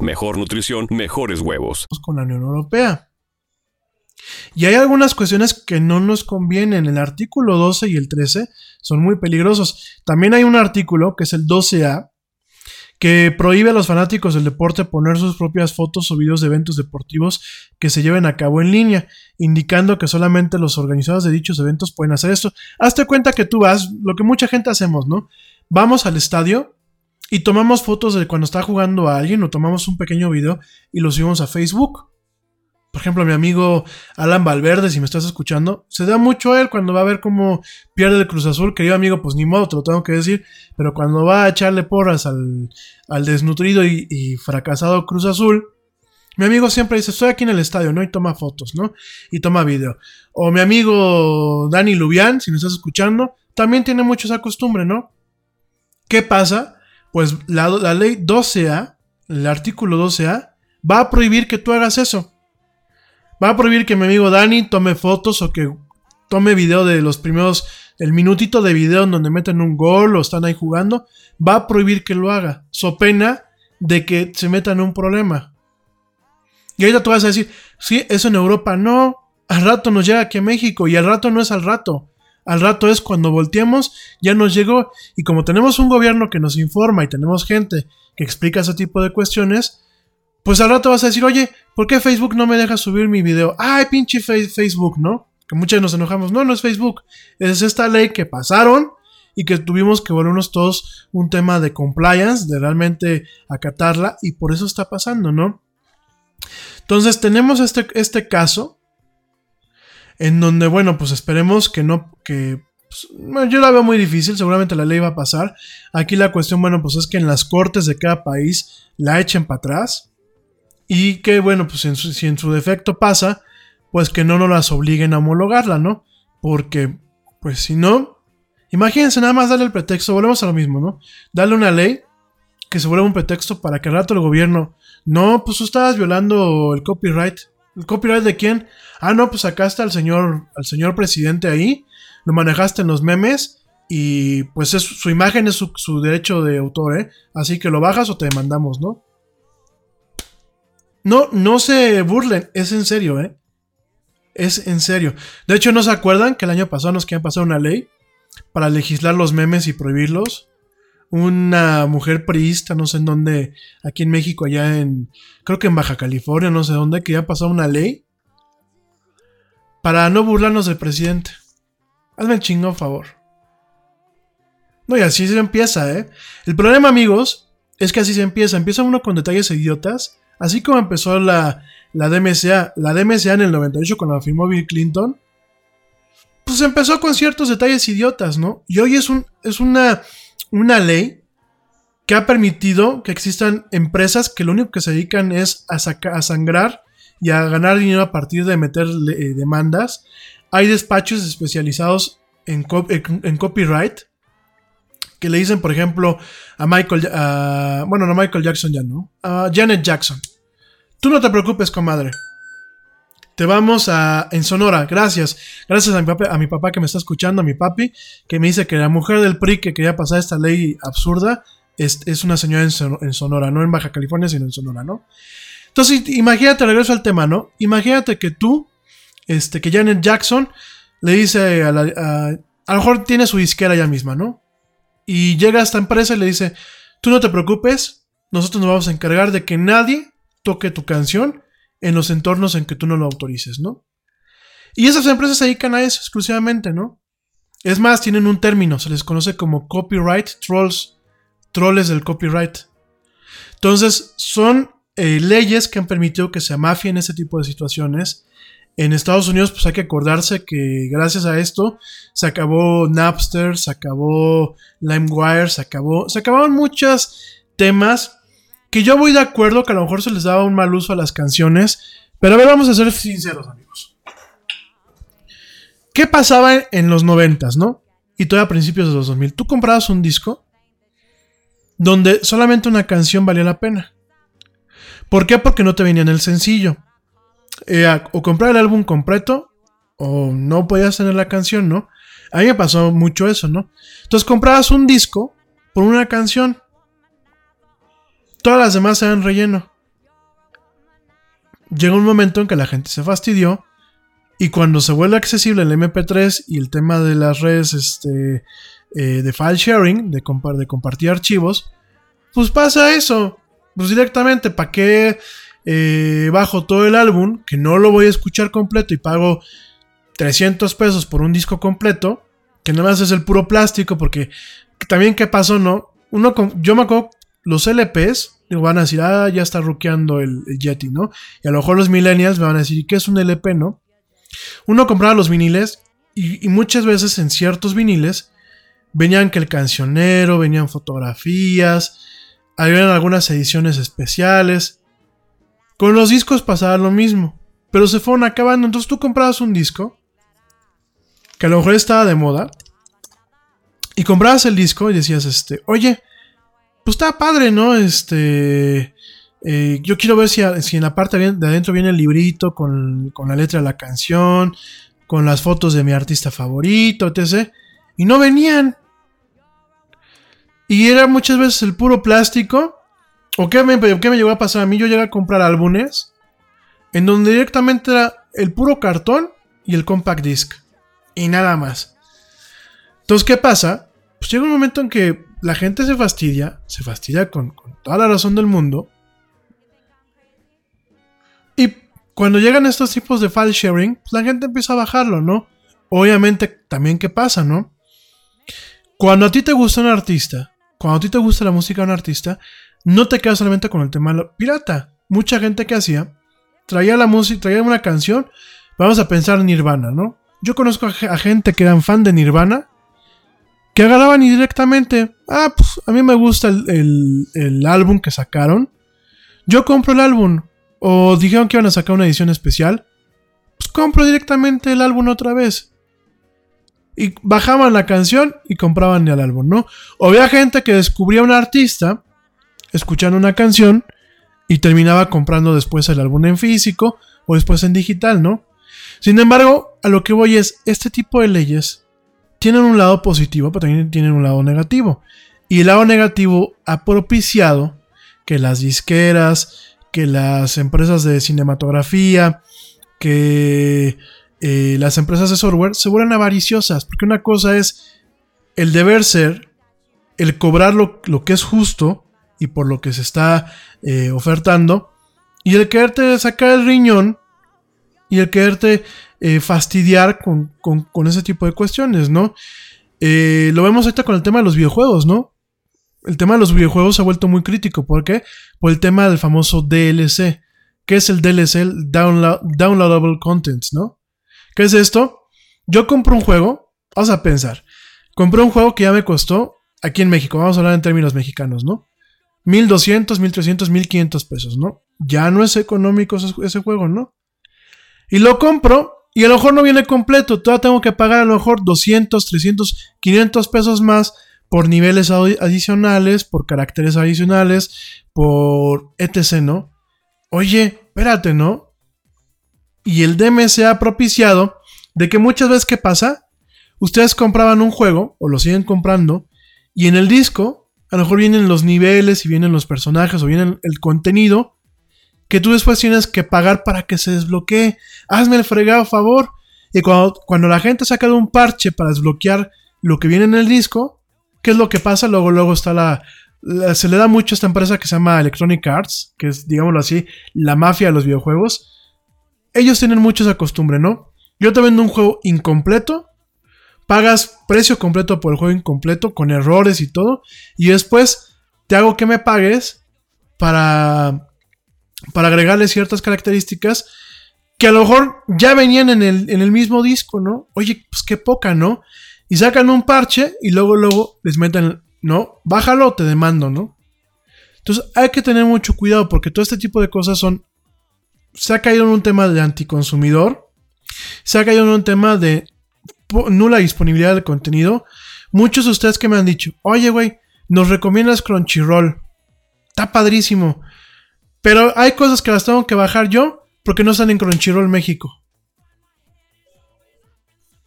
mejor nutrición, mejores huevos.
con la Unión Europea. Y hay algunas cuestiones que no nos convienen. El artículo 12 y el 13 son muy peligrosos. También hay un artículo que es el 12A que prohíbe a los fanáticos del deporte poner sus propias fotos o videos de eventos deportivos que se lleven a cabo en línea, indicando que solamente los organizadores de dichos eventos pueden hacer esto. Hazte cuenta que tú vas, lo que mucha gente hacemos, ¿no? Vamos al estadio y tomamos fotos de cuando está jugando a alguien o tomamos un pequeño video y lo subimos a Facebook. Por ejemplo, mi amigo Alan Valverde, si me estás escuchando, se da mucho a él cuando va a ver cómo pierde el Cruz Azul. Querido amigo, pues ni modo, te lo tengo que decir. Pero cuando va a echarle porras al, desnutrido y, y, fracasado Cruz Azul, mi amigo siempre dice, estoy aquí en el estadio, ¿no? Y toma fotos, ¿no? Y toma video. O mi amigo Dani Lubián, si me estás escuchando, también tiene mucho esa costumbre, ¿no? ¿Qué pasa? Pues la, ley 12A, el artículo 12A, va a prohibir que tú hagas eso. Va a prohibir que mi amigo Dani tome fotos o que tome video de los primeros, el minutito de video en donde meten un gol o están ahí jugando. Va a prohibir que lo haga. So pena de que se meta en un problema. Y ahorita tú vas a decir, sí, eso en Europa no. Al rato nos llega aquí a México y al rato no es al rato. Al rato es cuando volteamos, ya nos llegó. Y como tenemos un gobierno que nos informa y tenemos gente que explica ese tipo de cuestiones, pues al rato vas a decir, oye, ¿por qué Facebook no me deja subir mi video? Ay, pinche Facebook, ¿no? Que muchas nos enojamos. No, no es Facebook. Es esta ley que pasaron y que tuvimos que volvernos todos un tema de compliance, de realmente acatarla, y por eso está pasando, ¿no? Entonces tenemos este, este caso en donde, bueno, pues esperemos que no, que pues, yo la veo muy difícil, seguramente la ley va a pasar. Aquí la cuestión, bueno, pues es que en las cortes de cada país la echen para atrás y que, bueno, pues si en su defecto pasa, pues que no nos las obliguen a homologarla, ¿no? Porque, pues si no, imagínense nada más darle el pretexto, volvemos a lo mismo, ¿no? Darle una ley que se vuelva un pretexto para que al rato el gobierno, no, pues tú estabas violando el copyright. ¿El copyright de quién? Ah, no, pues está el señor, el señor presidente ahí, lo manejaste en los memes y pues es, su imagen es su, su derecho de autor, ¿eh? Así que lo bajas o te demandamos, ¿no? No, no se burlen, es en serio, ¿eh? Es en serio. De hecho, ¿no se acuerdan que el año pasado nos querían pasar una ley para legislar los memes y prohibirlos? Una mujer priista, no sé en dónde, aquí en México, allá en, creo que en Baja California, no sé dónde, quería pasar una ley para no burlarnos del presidente. Hazme el chingo, favor. No, y así se empieza, ¿eh? El problema, amigos, es que así se empieza. Empieza uno con detalles idiotas Así como empezó la, la DMCA, la DMCA en el 98 cuando la firmó Bill Clinton, pues empezó con ciertos detalles idiotas, ¿no? Y hoy es, un, es una, una ley que ha permitido que existan empresas que lo único que se dedican es a, sangrar y a ganar dinero a partir de meter eh, demandas. Hay despachos especializados en, en copyright que le dicen, por ejemplo, a Michael, bueno, no Michael Jackson ya no, a Janet Jackson. Tú no te preocupes, comadre. Te vamos a en Sonora, gracias. Gracias a mi, papá, a que me está escuchando, a mi papi, que me dice que la mujer del PRI que quería pasar esta ley absurda es, es una señora en, Sonora, no en Baja California, sino en Sonora, ¿no? Entonces, imagínate, regreso al tema, ¿no? Imagínate que tú, este, que Janet Jackson le dice a, la, a lo mejor tiene su disquera ya misma, ¿no? Y llega a esta empresa y le dice, tú no te preocupes, nosotros nos vamos a encargar de que nadie toque tu canción en los entornos en que tú no lo autorices, ¿no? Y esas empresas se dedican a eso exclusivamente, ¿no? Es más, tienen un término, se les conoce como copyright trolls, troles del copyright. Entonces, son eh, leyes que han permitido que se mafien ese tipo de situaciones. En Estados Unidos, pues hay que acordarse que gracias a esto se acabó Napster, se acabó LimeWire, se acabó, se acabaron muchos temas que yo voy de acuerdo que a lo mejor se les daba un mal uso a las canciones, pero a ver, vamos a ser sinceros, amigos. ¿Qué pasaba en los noventas, no? Y todavía a principios de los 2000. Tú comprabas un disco donde solamente una canción valía la pena. ¿Por qué? Porque no te venía en el sencillo. Eh, o comprar el álbum completo o no podías tener la canción, ¿no? A mí me pasó mucho eso, ¿no? Entonces comprabas un disco por una canción. Todas las demás eran relleno. Llegó un momento en que la gente se fastidió y cuando se vuelve accesible el MP3 y el tema de las redes este, eh, de file sharing, de, de compartir archivos, pues pasa eso. Pues directamente, ¿para qué eh, bajo todo el álbum, que no lo voy a escuchar completo y pago 300 pesos por un disco completo, que nada más es el puro plástico, porque también qué pasó, ¿no? Uno yo me acuerdo, los LPs, van a decir, ah, ya está ruqueando el, Yeti, ¿no? Y a lo mejor los millennials me van a decir, ¿qué es un LP, no? Uno compraba los viniles y, y muchas veces en ciertos viniles venían que el cancionero, venían fotografías, habían algunas ediciones especiales. Con los discos pasaba lo mismo, pero se fueron acabando. Entonces tú comprabas un disco, que a lo mejor estaba de moda, y comprabas el disco y decías, este, oye, pues está padre, ¿no? Este, eh, yo quiero ver si, si, en la parte de adentro viene el librito con, con la letra de la canción, con las fotos de mi artista favorito, etc. Y no venían. Y era muchas veces el puro plástico ¿O qué me, qué me llegó a pasar a mí? Yo llegué a comprar álbumes en donde directamente era el puro cartón y el compact disc. Y nada más. Entonces, ¿qué pasa? Pues llega un momento en que la gente se fastidia, se fastidia con, toda la razón del mundo. Y cuando llegan estos tipos de file sharing, pues la gente empieza a bajarlo, ¿no? Obviamente, también qué pasa, ¿no? Cuando a ti te gusta un artista, cuando a ti te gusta la música de un artista, no te quedas solamente con el tema pirata. Mucha gente que hacía, traía la música, traía una canción, vamos a pensar en Nirvana, ¿no? Yo conozco a, gente que eran fan de Nirvana, que agarraban y directamente, ah, pues a mí me gusta el, el álbum que sacaron, yo compro el álbum, o dijeron que iban a sacar una edición especial, pues compro directamente el álbum otra vez. Y bajaban la canción y compraban el álbum, ¿no? O había gente que descubría un artista escuchando una canción y terminaba comprando después el álbum en físico o después en digital, ¿no? Sin embargo, a lo que voy es, este tipo de leyes tienen un lado positivo, pero también tienen un lado negativo. Y el lado negativo ha propiciado que las disqueras, que las empresas de cinematografía, que eh, las empresas de software se vuelvan avariciosas. Porque una cosa es el deber ser, el cobrar lo, lo que es justo, y por lo que se está eh, ofertando. Y el quererte sacar el riñón y el quererte eh, fastidiar con, ese tipo de cuestiones, ¿no? Eh, lo vemos ahorita con el tema de los videojuegos, ¿no? El tema de los videojuegos se ha vuelto muy crítico. ¿Por qué? Por el tema del famoso DLC. ¿Qué es el DLC? El Downloadable Contents, ¿no? ¿Qué es esto? Yo compro un juego, vamos a pensar, compré un juego que ya me costó, aquí en México, vamos a hablar en términos mexicanos, ¿no? 1200, 1300, 1500 pesos, ¿no? Ya no es económico ese, juego, ¿no? Y lo compro y a lo mejor no viene completo. Todavía tengo que pagar a lo mejor 200, 300, 500 pesos más por niveles adicionales, por caracteres adicionales, por etc, ¿no? Oye, espérate, ¿no? Y el DMS ha propiciado de que muchas veces, ¿qué pasa? Ustedes compraban un juego, o lo siguen comprando, y en el disco a lo mejor vienen los niveles y vienen los personajes o vienen el contenido que tú después tienes que pagar para que se desbloquee. Hazme el fregado favor. Y cuando, cuando la gente saca de un parche para desbloquear lo que viene en el disco, ¿qué es lo que pasa? Luego, luego está la, la- se le da mucho a esta empresa que se llama Electronic Arts, que es, digámoslo así, la mafia de los videojuegos. Ellos tienen mucho esa costumbre, ¿no? Yo te vendo un juego incompleto, pagas precio completo por el juego incompleto, con errores y todo, y después te hago que me pagues para, para agregarle ciertas características que a lo mejor ya venían en el, en el mismo disco, ¿no? Oye, pues qué poca, ¿no? Y sacan un parche y luego, luego les meten, no, bájalo te demando, ¿no? Entonces hay que tener mucho cuidado porque todo este tipo de cosas son, se ha caído en un tema de anticonsumidor, se ha caído en un tema de nula disponibilidad del contenido. Muchos de ustedes que me han dicho, oye, güey, nos recomiendas Crunchyroll, está padrísimo, pero hay cosas que las tengo que bajar yo porque no están en Crunchyroll México.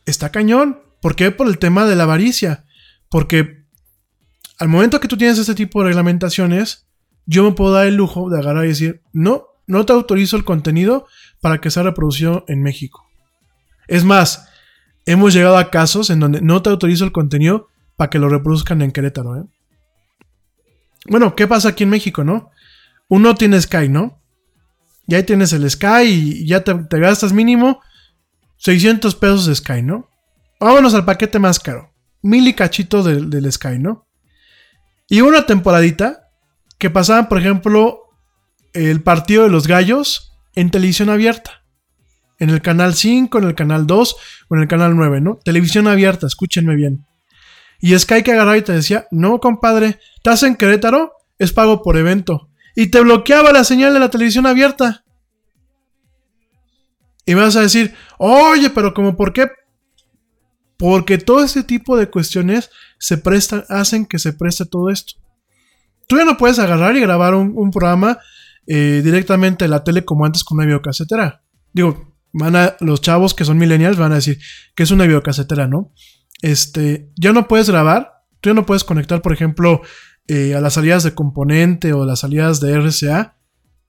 Está cañón. ¿Por qué? Por el tema de la avaricia. Porque al momento que tú tienes este tipo de reglamentaciones, yo me puedo dar el lujo de agarrar y decir, no, no te autorizo el contenido para que sea reproducido en México. Es más, hemos llegado a casos en donde no te autorizo el contenido para que lo reproduzcan en Querétaro. ¿eh? Bueno, ¿qué pasa aquí en México, no? Uno tiene Sky, ¿no? Y ahí tienes el Sky y ya te, gastas mínimo 600 pesos de Sky, ¿no? Vámonos al paquete más caro. Mil y cachito del, del Sky, ¿no? Y una temporadita que pasaban, por ejemplo, el partido de los gallos en televisión abierta. En el canal 5, en el canal 2 o en el canal 9, ¿no? Televisión abierta, escúchenme bien. Y Sky que agarraba y te decía, no, compadre, estás en Querétaro, es pago por evento. Y te bloqueaba la señal de la televisión abierta. Y me vas a decir, oye, pero como por qué? Porque todo ese tipo de cuestiones se prestan, hacen que se preste todo esto. Tú ya no puedes agarrar y grabar un, un programa eh, directamente de la tele como antes con una videocasetera. Digo, van a, los chavos que son millennials van a decir que es una videocasetera, ¿no? Este, ya no puedes grabar, tú ya no puedes conectar, por ejemplo, eh, a las salidas de componente o las salidas de RCA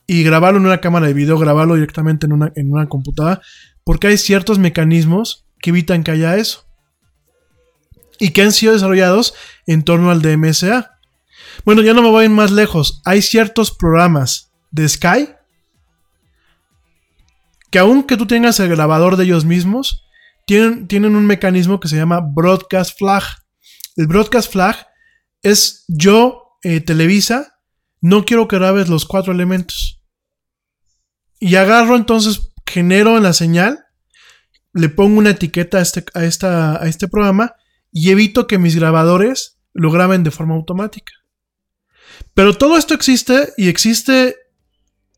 y grabarlo en una cámara de video, grabarlo directamente en una, en una computadora, porque hay ciertos mecanismos que evitan que haya eso. Y que han sido desarrollados en torno al DMSA. Bueno, ya no me voy a ir más lejos. Hay ciertos programas de Sky que aunque tú tengas el grabador de ellos mismos, tienen, tienen un mecanismo que se llama Broadcast Flag. El Broadcast Flag es yo, eh, Televisa, no quiero que grabes los cuatro elementos. Y agarro entonces, genero en la señal, le pongo una etiqueta a este, a esta, a este programa y evito que mis grabadores lo graben de forma automática. Pero todo esto existe y existe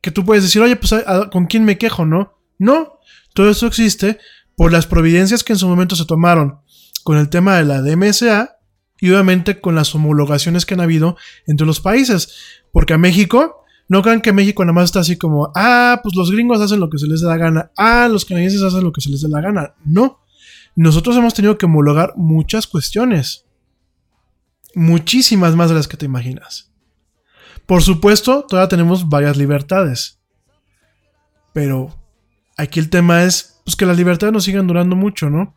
que tú puedes decir, oye, pues ¿a- ¿con quién me quejo? No, no, todo esto existe por las providencias que en su momento se tomaron con el tema de la DMSA y obviamente con las homologaciones que han habido entre los países. Porque a México, no crean que México nada más está así como, ah, pues los gringos hacen lo que se les da la gana, ah, los canadienses hacen lo que se les da la gana. No, nosotros hemos tenido que homologar muchas cuestiones. Muchísimas más de las que te imaginas. Por supuesto, todavía tenemos varias libertades. Pero aquí el tema es pues, que las libertades no sigan durando mucho, ¿no?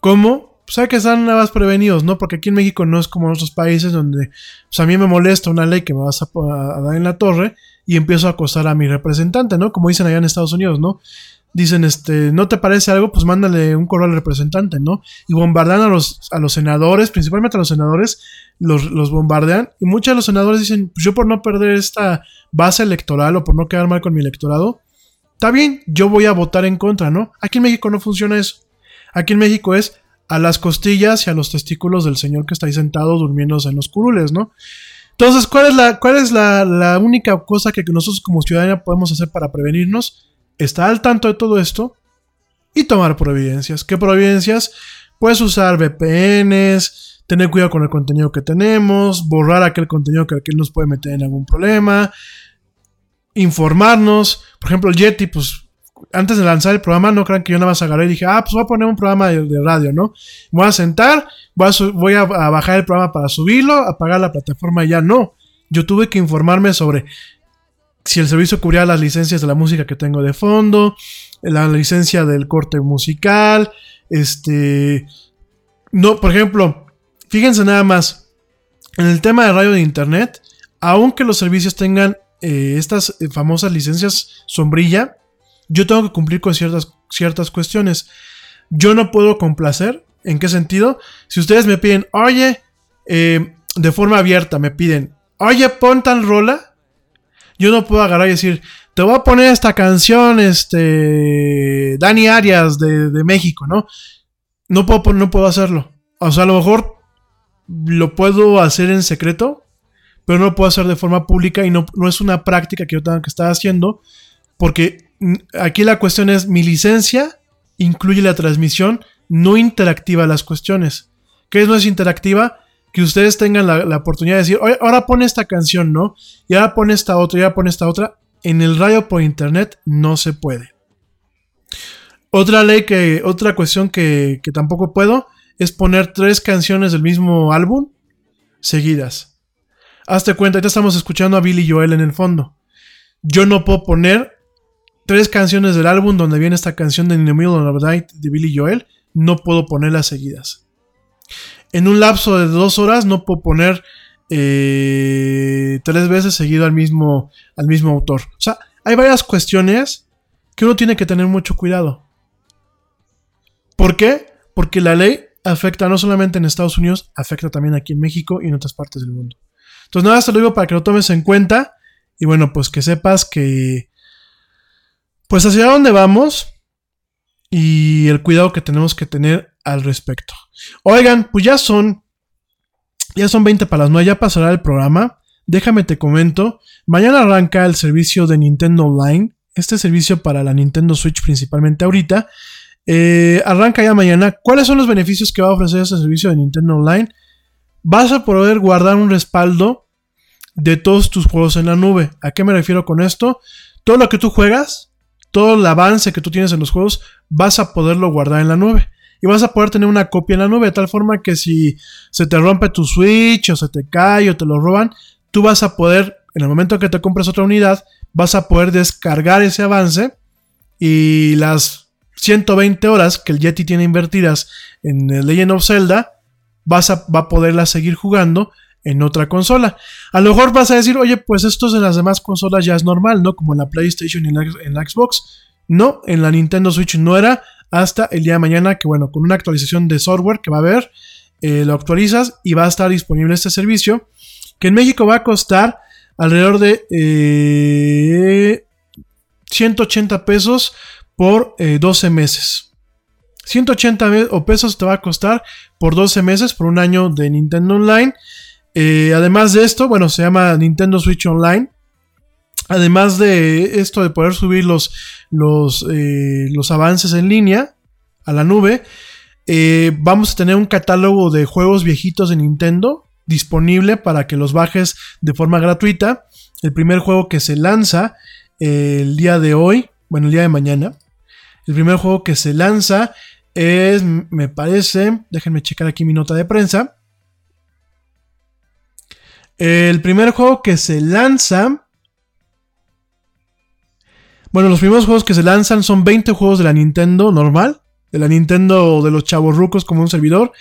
¿Cómo? Pues hay que estar nada más prevenidos, ¿no? Porque aquí en México no es como en otros países donde pues a mí me molesta una ley que me vas a, dar en la torre y empiezo a acosar a mi representante, ¿no? Como dicen allá en Estados Unidos, ¿no? Dicen, este, ¿no te parece algo? Pues mándale un correo al representante, ¿no? Y bombardean a los, a los senadores, principalmente a los senadores, los, los bombardean. Y muchos de los senadores dicen, pues yo por no perder esta base electoral o por no quedar mal con mi electorado, está bien, yo voy a votar en contra, ¿no? Aquí en México no funciona eso. Aquí en México es a las costillas y a los testículos del señor que está ahí sentado durmiéndose en los curules, ¿no? Entonces, ¿cuál es la, cuál es la, la única cosa que nosotros como ciudadanía podemos hacer para prevenirnos? Estar al tanto de todo esto y tomar providencias. ¿Qué providencias? Puedes usar VPNs, tener cuidado con el contenido que tenemos, borrar aquel contenido que aquel nos puede meter en algún problema, informarnos. Por ejemplo, el Yeti, pues antes de lanzar el programa, no crean que yo nada más agarré y dije, ah, pues voy a poner un programa de, radio, ¿no? Voy a sentar, voy, a bajar el programa para subirlo, apagar la plataforma y ya no. Yo tuve que informarme sobre si el servicio cubría las licencias de la música que tengo de fondo, la licencia del corte musical, este, no, por ejemplo, fíjense nada más, en el tema de radio de internet, aunque los servicios tengan eh, estas eh, famosas licencias sombrilla, yo tengo que cumplir con ciertas, ciertas cuestiones. Yo no puedo complacer. ¿En qué sentido? Si ustedes me piden, oye, eh, de forma abierta me piden, oye, pon tal rola, yo no puedo agarrar y decir, te voy a poner esta canción, este, Dani Arias de, de México, ¿no? No puedo, no puedo hacerlo. O sea, a lo mejor lo puedo hacer en secreto, pero no lo puedo hacer de forma pública y no, no es una práctica que yo tenga que estar haciendo, porque aquí la cuestión es mi licencia incluye la transmisión no interactiva las cuestiones. ¿Qué es no es interactiva? Que ustedes tengan la, oportunidad de decir, ahora pone esta canción, ¿no? Y ahora pone esta otra, y ahora pone esta otra. En el radio por internet no se puede. Otra ley que, otra cuestión que, que tampoco puedo es poner tres canciones del mismo álbum seguidas. Hazte cuenta, ya estamos escuchando a Billy Joel en el fondo. Yo no puedo poner tres canciones del álbum donde viene esta canción de In the Middle de Billy Joel. No puedo ponerlas seguidas. En un lapso de dos horas no puedo poner eh, tres veces seguido al mismo, al mismo autor. O sea, hay varias cuestiones que uno tiene que tener mucho cuidado. ¿Por qué? Porque la ley afecta no solamente en Estados Unidos, afecta también aquí en México y en otras partes del mundo. Entonces nada, te lo digo para que lo tomes en cuenta y bueno, pues que sepas que pues hacia dónde vamos y el cuidado que tenemos que tener al respecto. Oigan, pues ya son ya son 20 para las 9, ya pasará el programa. Déjame te comento, mañana arranca el servicio de Nintendo Online, este servicio para la Nintendo Switch principalmente ahorita. Eh, arranca ya mañana. ¿Cuáles son los beneficios que va a ofrecer este servicio de Nintendo Online? Vas a poder guardar un respaldo de todos tus juegos en la nube. ¿A qué me refiero con esto? Todo lo que tú juegas, todo el avance que tú tienes en los juegos, vas a poderlo guardar en la nube. Y vas a poder tener una copia en la nube, de tal forma que si se te rompe tu Switch o se te cae o te lo roban, tú vas a poder, en el momento que te compres otra unidad, vas a poder descargar ese avance y las 120 horas que el Yeti tiene invertidas en Legend of Zelda, vas a, va a poderlas seguir jugando en otra consola. A lo mejor vas a decir, oye, pues esto en las demás consolas ya es normal, ¿no? Como en la PlayStation y en la, Xbox. No, en la Nintendo Switch no era hasta el día de mañana, que bueno, con una actualización de software que va a haber, eh, lo actualizas y va a estar disponible este servicio, que en México va a costar alrededor de 180 eh, pesos por 12 eh, meses. 180 o pesos te va a costar por 12 meses, por un año de Nintendo Online. Eh, además de esto, bueno, se llama Nintendo Switch Online. Además de esto de poder subir los, los, eh, los avances en línea a la nube, vamos a tener un catálogo de juegos viejitos de Nintendo disponible para que los bajes de forma gratuita. El primer juego que se lanza el día de hoy, bueno, el día de mañana, el primer juego que se lanza es, me parece, déjenme checar aquí mi nota de prensa. El primer juego que se lanza... Bueno, los primeros juegos que se lanzan son 20 juegos de la Nintendo normal, de la Nintendo de los chavos rucos como un servidor.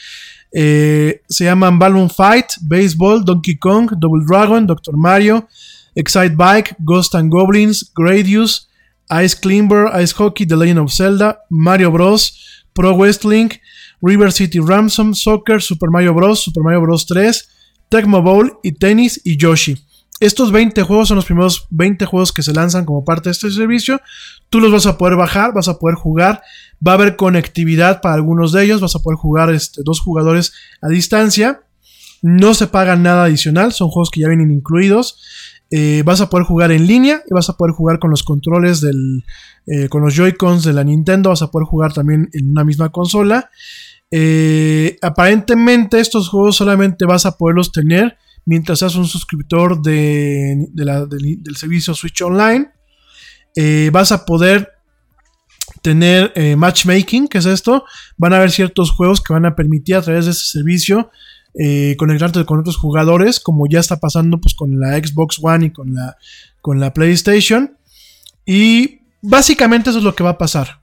Eh, se llaman Balloon Fight, Baseball, Donkey Kong, Double Dragon, Doctor Mario, Excite Bike, Ghost and Goblins, Gradius, Ice Climber, Ice Hockey, The Legend of Zelda, Mario Bros, Pro Wrestling, River City Ransom, Soccer, Super Mario Bros, Super Mario Bros 3, Tecmo Bowl y Tennis y Yoshi. Estos 20 juegos son los primeros 20 juegos que se lanzan como parte de este servicio. Tú los vas a poder bajar, vas a poder jugar. Va a haber conectividad para algunos de ellos. Vas a poder jugar este, dos jugadores a distancia. No se paga nada adicional. Son juegos que ya vienen incluidos. Eh, vas a poder jugar en línea y vas a poder jugar con los controles del, eh, con los Joy-Cons de la Nintendo. Vas a poder jugar también en una misma consola. Eh, aparentemente estos juegos solamente vas a poderlos tener mientras seas un suscriptor de, del, servicio Switch Online. vas a poder tener matchmaking, que es esto. Van a haber ciertos juegos que van a permitir a través de este servicio eh, conectarte con otros jugadores, como ya está pasando pues, con la Xbox One y con la, con la PlayStation. Y básicamente eso es lo que va a pasar.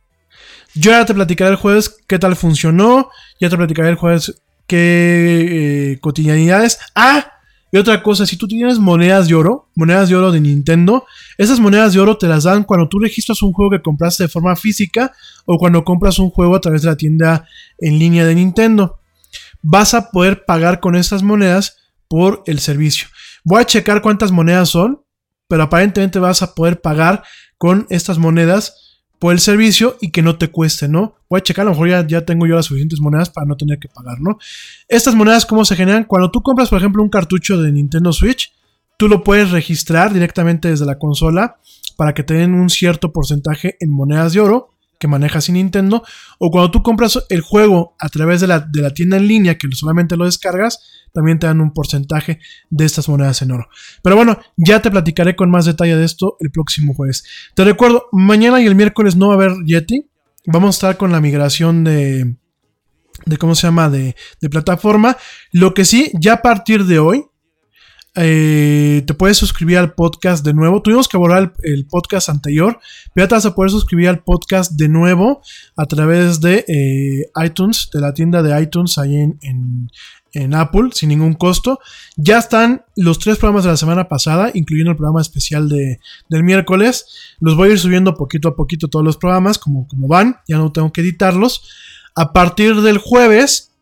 Yo ya te platicaré el jueves qué tal funcionó. Ya te platicaré el jueves qué eh, cotidianidades. Ah, y otra cosa, si tú tienes monedas de oro, monedas de oro de Nintendo, esas monedas de oro te las dan cuando tú registras un juego que compraste de forma física o cuando compras un juego a través de la tienda en línea de Nintendo. Vas a poder pagar con estas monedas por el servicio. Voy a checar cuántas monedas son, pero aparentemente vas a poder pagar con estas monedas por el servicio y que no te cueste, ¿no? Voy a checar, a lo mejor ya, tengo yo las suficientes monedas para no tener que pagar, ¿no? Estas monedas, ¿cómo se generan? Cuando tú compras, por ejemplo, un cartucho de Nintendo Switch, tú lo puedes registrar directamente desde la consola para que te den un cierto porcentaje en monedas de oro que maneja sin Nintendo, o cuando tú compras el juego a través de la, de la, tienda en línea, que solamente lo descargas, también te dan un porcentaje de estas monedas en oro. Pero bueno, ya te platicaré con más detalle de esto el próximo jueves. Te recuerdo, mañana y el miércoles no va a haber Yeti. Vamos a estar con la migración de, de ¿cómo se llama? De, de plataforma. Lo que sí, ya a partir de hoy, eh, te puedes suscribir al podcast de nuevo. Tuvimos que borrar el, podcast anterior, pero ya te vas a poder suscribir al podcast de nuevo a través de eh, iTunes, de la tienda de iTunes ahí en, en, Apple, sin ningún costo. Ya están los tres programas de la semana pasada, incluyendo el programa especial de, del miércoles. Los voy a ir subiendo poquito a poquito todos los programas, como, como van, ya no tengo que editarlos. A partir del jueves,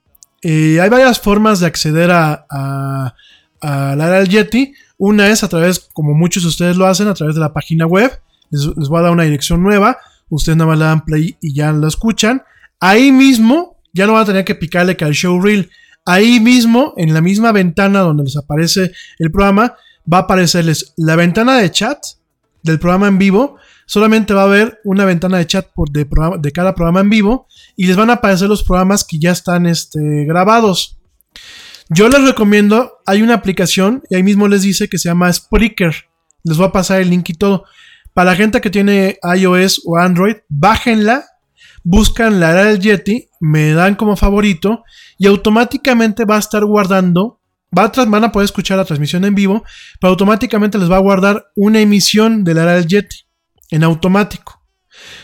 eh, hay varias formas de acceder a a la del Yeti. Una es a través, como muchos de ustedes lo hacen, a través de la página web. Les, voy a dar una dirección nueva. Ustedes nada más le dan play y ya la escuchan. Ahí mismo, ya no van a tener que picarle que al show reel. Ahí mismo, en la misma ventana donde les aparece el programa, va a aparecerles la ventana de chat del programa en vivo. Solamente va a haber una ventana de chat por de, de cada programa en vivo y les van a aparecer los programas que ya están este, grabados. Yo les recomiendo, hay una aplicación y ahí mismo les dice que se llama Spreaker. Les voy a pasar el link y todo. Para la gente que tiene iOS o Android, bájenla, buscan la era del Yeti, me dan como favorito y automáticamente va a estar guardando, va van a poder escuchar la transmisión en vivo, pero automáticamente les va a guardar una emisión de la era del Yeti en automático.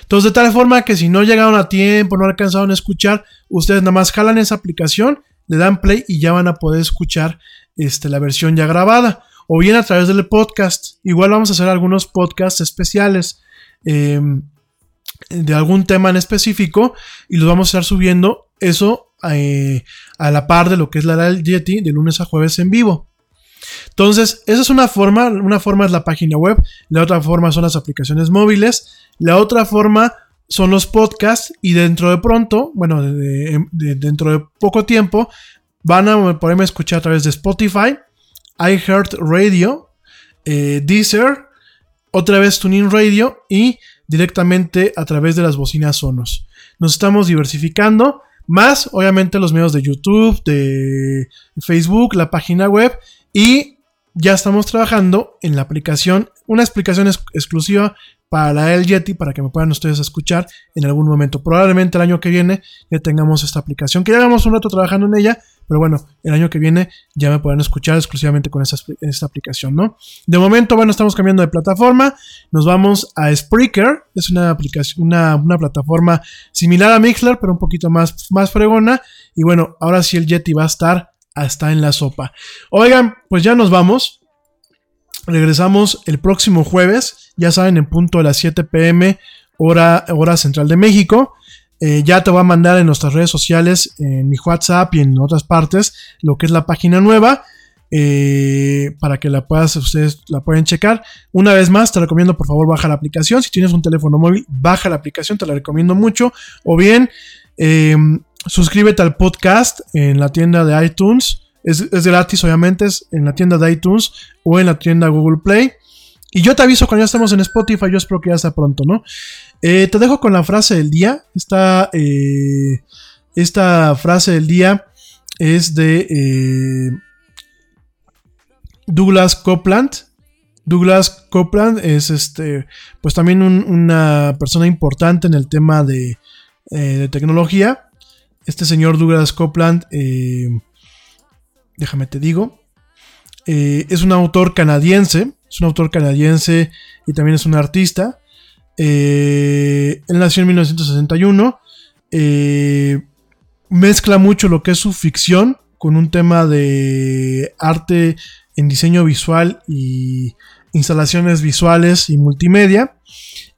Entonces, de tal forma que si no llegaron a tiempo, no alcanzaron a escuchar, ustedes nada más jalan esa aplicación le dan play y ya van a poder escuchar este, la versión ya grabada. O bien a través del podcast. Igual vamos a hacer algunos podcasts especiales em, de algún tema en específico y los vamos a estar subiendo eso eh, a la par de lo que es la del de lunes a jueves en vivo. Entonces, esa es una forma. Una forma es la página web, la otra forma son las aplicaciones móviles, la otra forma son los podcasts y dentro de pronto, bueno, dentro de poco tiempo, van a poderme escuchar a través de Spotify, iHeartRadio, eh, Deezer, otra vez Tuning Radio y directamente a través de las bocinas Sonos. Nos estamos diversificando, más obviamente los medios de YouTube, de Facebook, la página web y ya estamos trabajando en la aplicación, una explicación exclusiva para la El Yeti para que me puedan ustedes escuchar en algún momento. Probablemente el año que viene ya tengamos esta aplicación, que ya llevamos un rato trabajando en ella, pero bueno, el año que viene ya me podrán escuchar exclusivamente con esta, aplicación, ¿no? De momento, bueno, estamos cambiando de plataforma, nos vamos a Spreaker, es una aplicación, una, plataforma similar a Mixler, pero un poquito más, más fregona, y bueno, ahora sí el Yeti va a estar hasta en la sopa. Oigan, pues ya nos vamos. Regresamos el próximo jueves, ya saben, en punto de las 7 pm, hora, hora central de México. Eh, ya te voy a mandar en nuestras redes sociales, en mi WhatsApp y en otras partes, lo que es la página nueva. Eh, para que la puedas, ustedes la pueden checar. Una vez más, te recomiendo por favor baja la aplicación. Si tienes un teléfono móvil, baja la aplicación, te la recomiendo mucho. O bien, eh, suscríbete al podcast en la tienda de iTunes. Es, gratis, obviamente, es en la tienda de iTunes o en la tienda Google Play. Y yo te aviso cuando ya estemos en Spotify, yo espero que ya sea pronto, ¿no? Eh, te dejo con la frase del día. Esta, eh, esta frase del día es de eh, Douglas Copeland. Douglas Copeland es este, pues también una persona importante en el tema de, de tecnología. Este señor Douglas Copeland déjame te digo, eh, es un autor canadiense, es un autor canadiense y también es un artista. Eh, él nació en 1961. Eh, mezcla mucho lo que es su ficción con un tema de arte en diseño visual y instalaciones visuales y multimedia.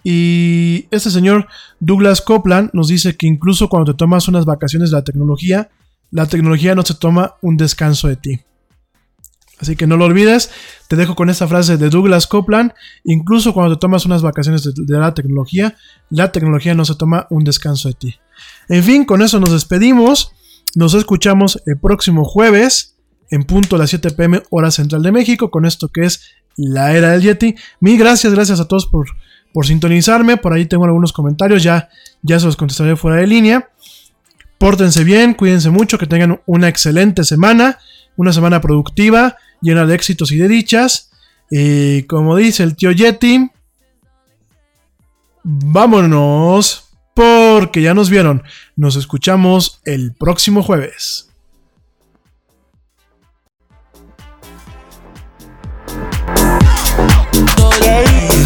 Y este señor Douglas Copeland nos dice que incluso cuando te tomas unas vacaciones de la tecnología, la tecnología no se toma un descanso de ti. Así que no lo olvides, te dejo con esta frase de Douglas Copeland, incluso cuando te tomas unas vacaciones de, la tecnología, la tecnología no se toma un descanso de ti. En fin, con eso nos despedimos, nos escuchamos el próximo jueves en punto a las 7 pm hora central de México con esto que es la era del Yeti. Mil gracias, gracias a todos por, por sintonizarme, por ahí tengo algunos comentarios, ya, ya se los contestaré fuera de línea. Pórtense bien, cuídense mucho, que tengan una excelente semana, una semana productiva, llena de éxitos y de dichas. Y como dice el tío Yeti, vámonos, porque ya nos vieron. Nos escuchamos el próximo jueves.
¡Oye,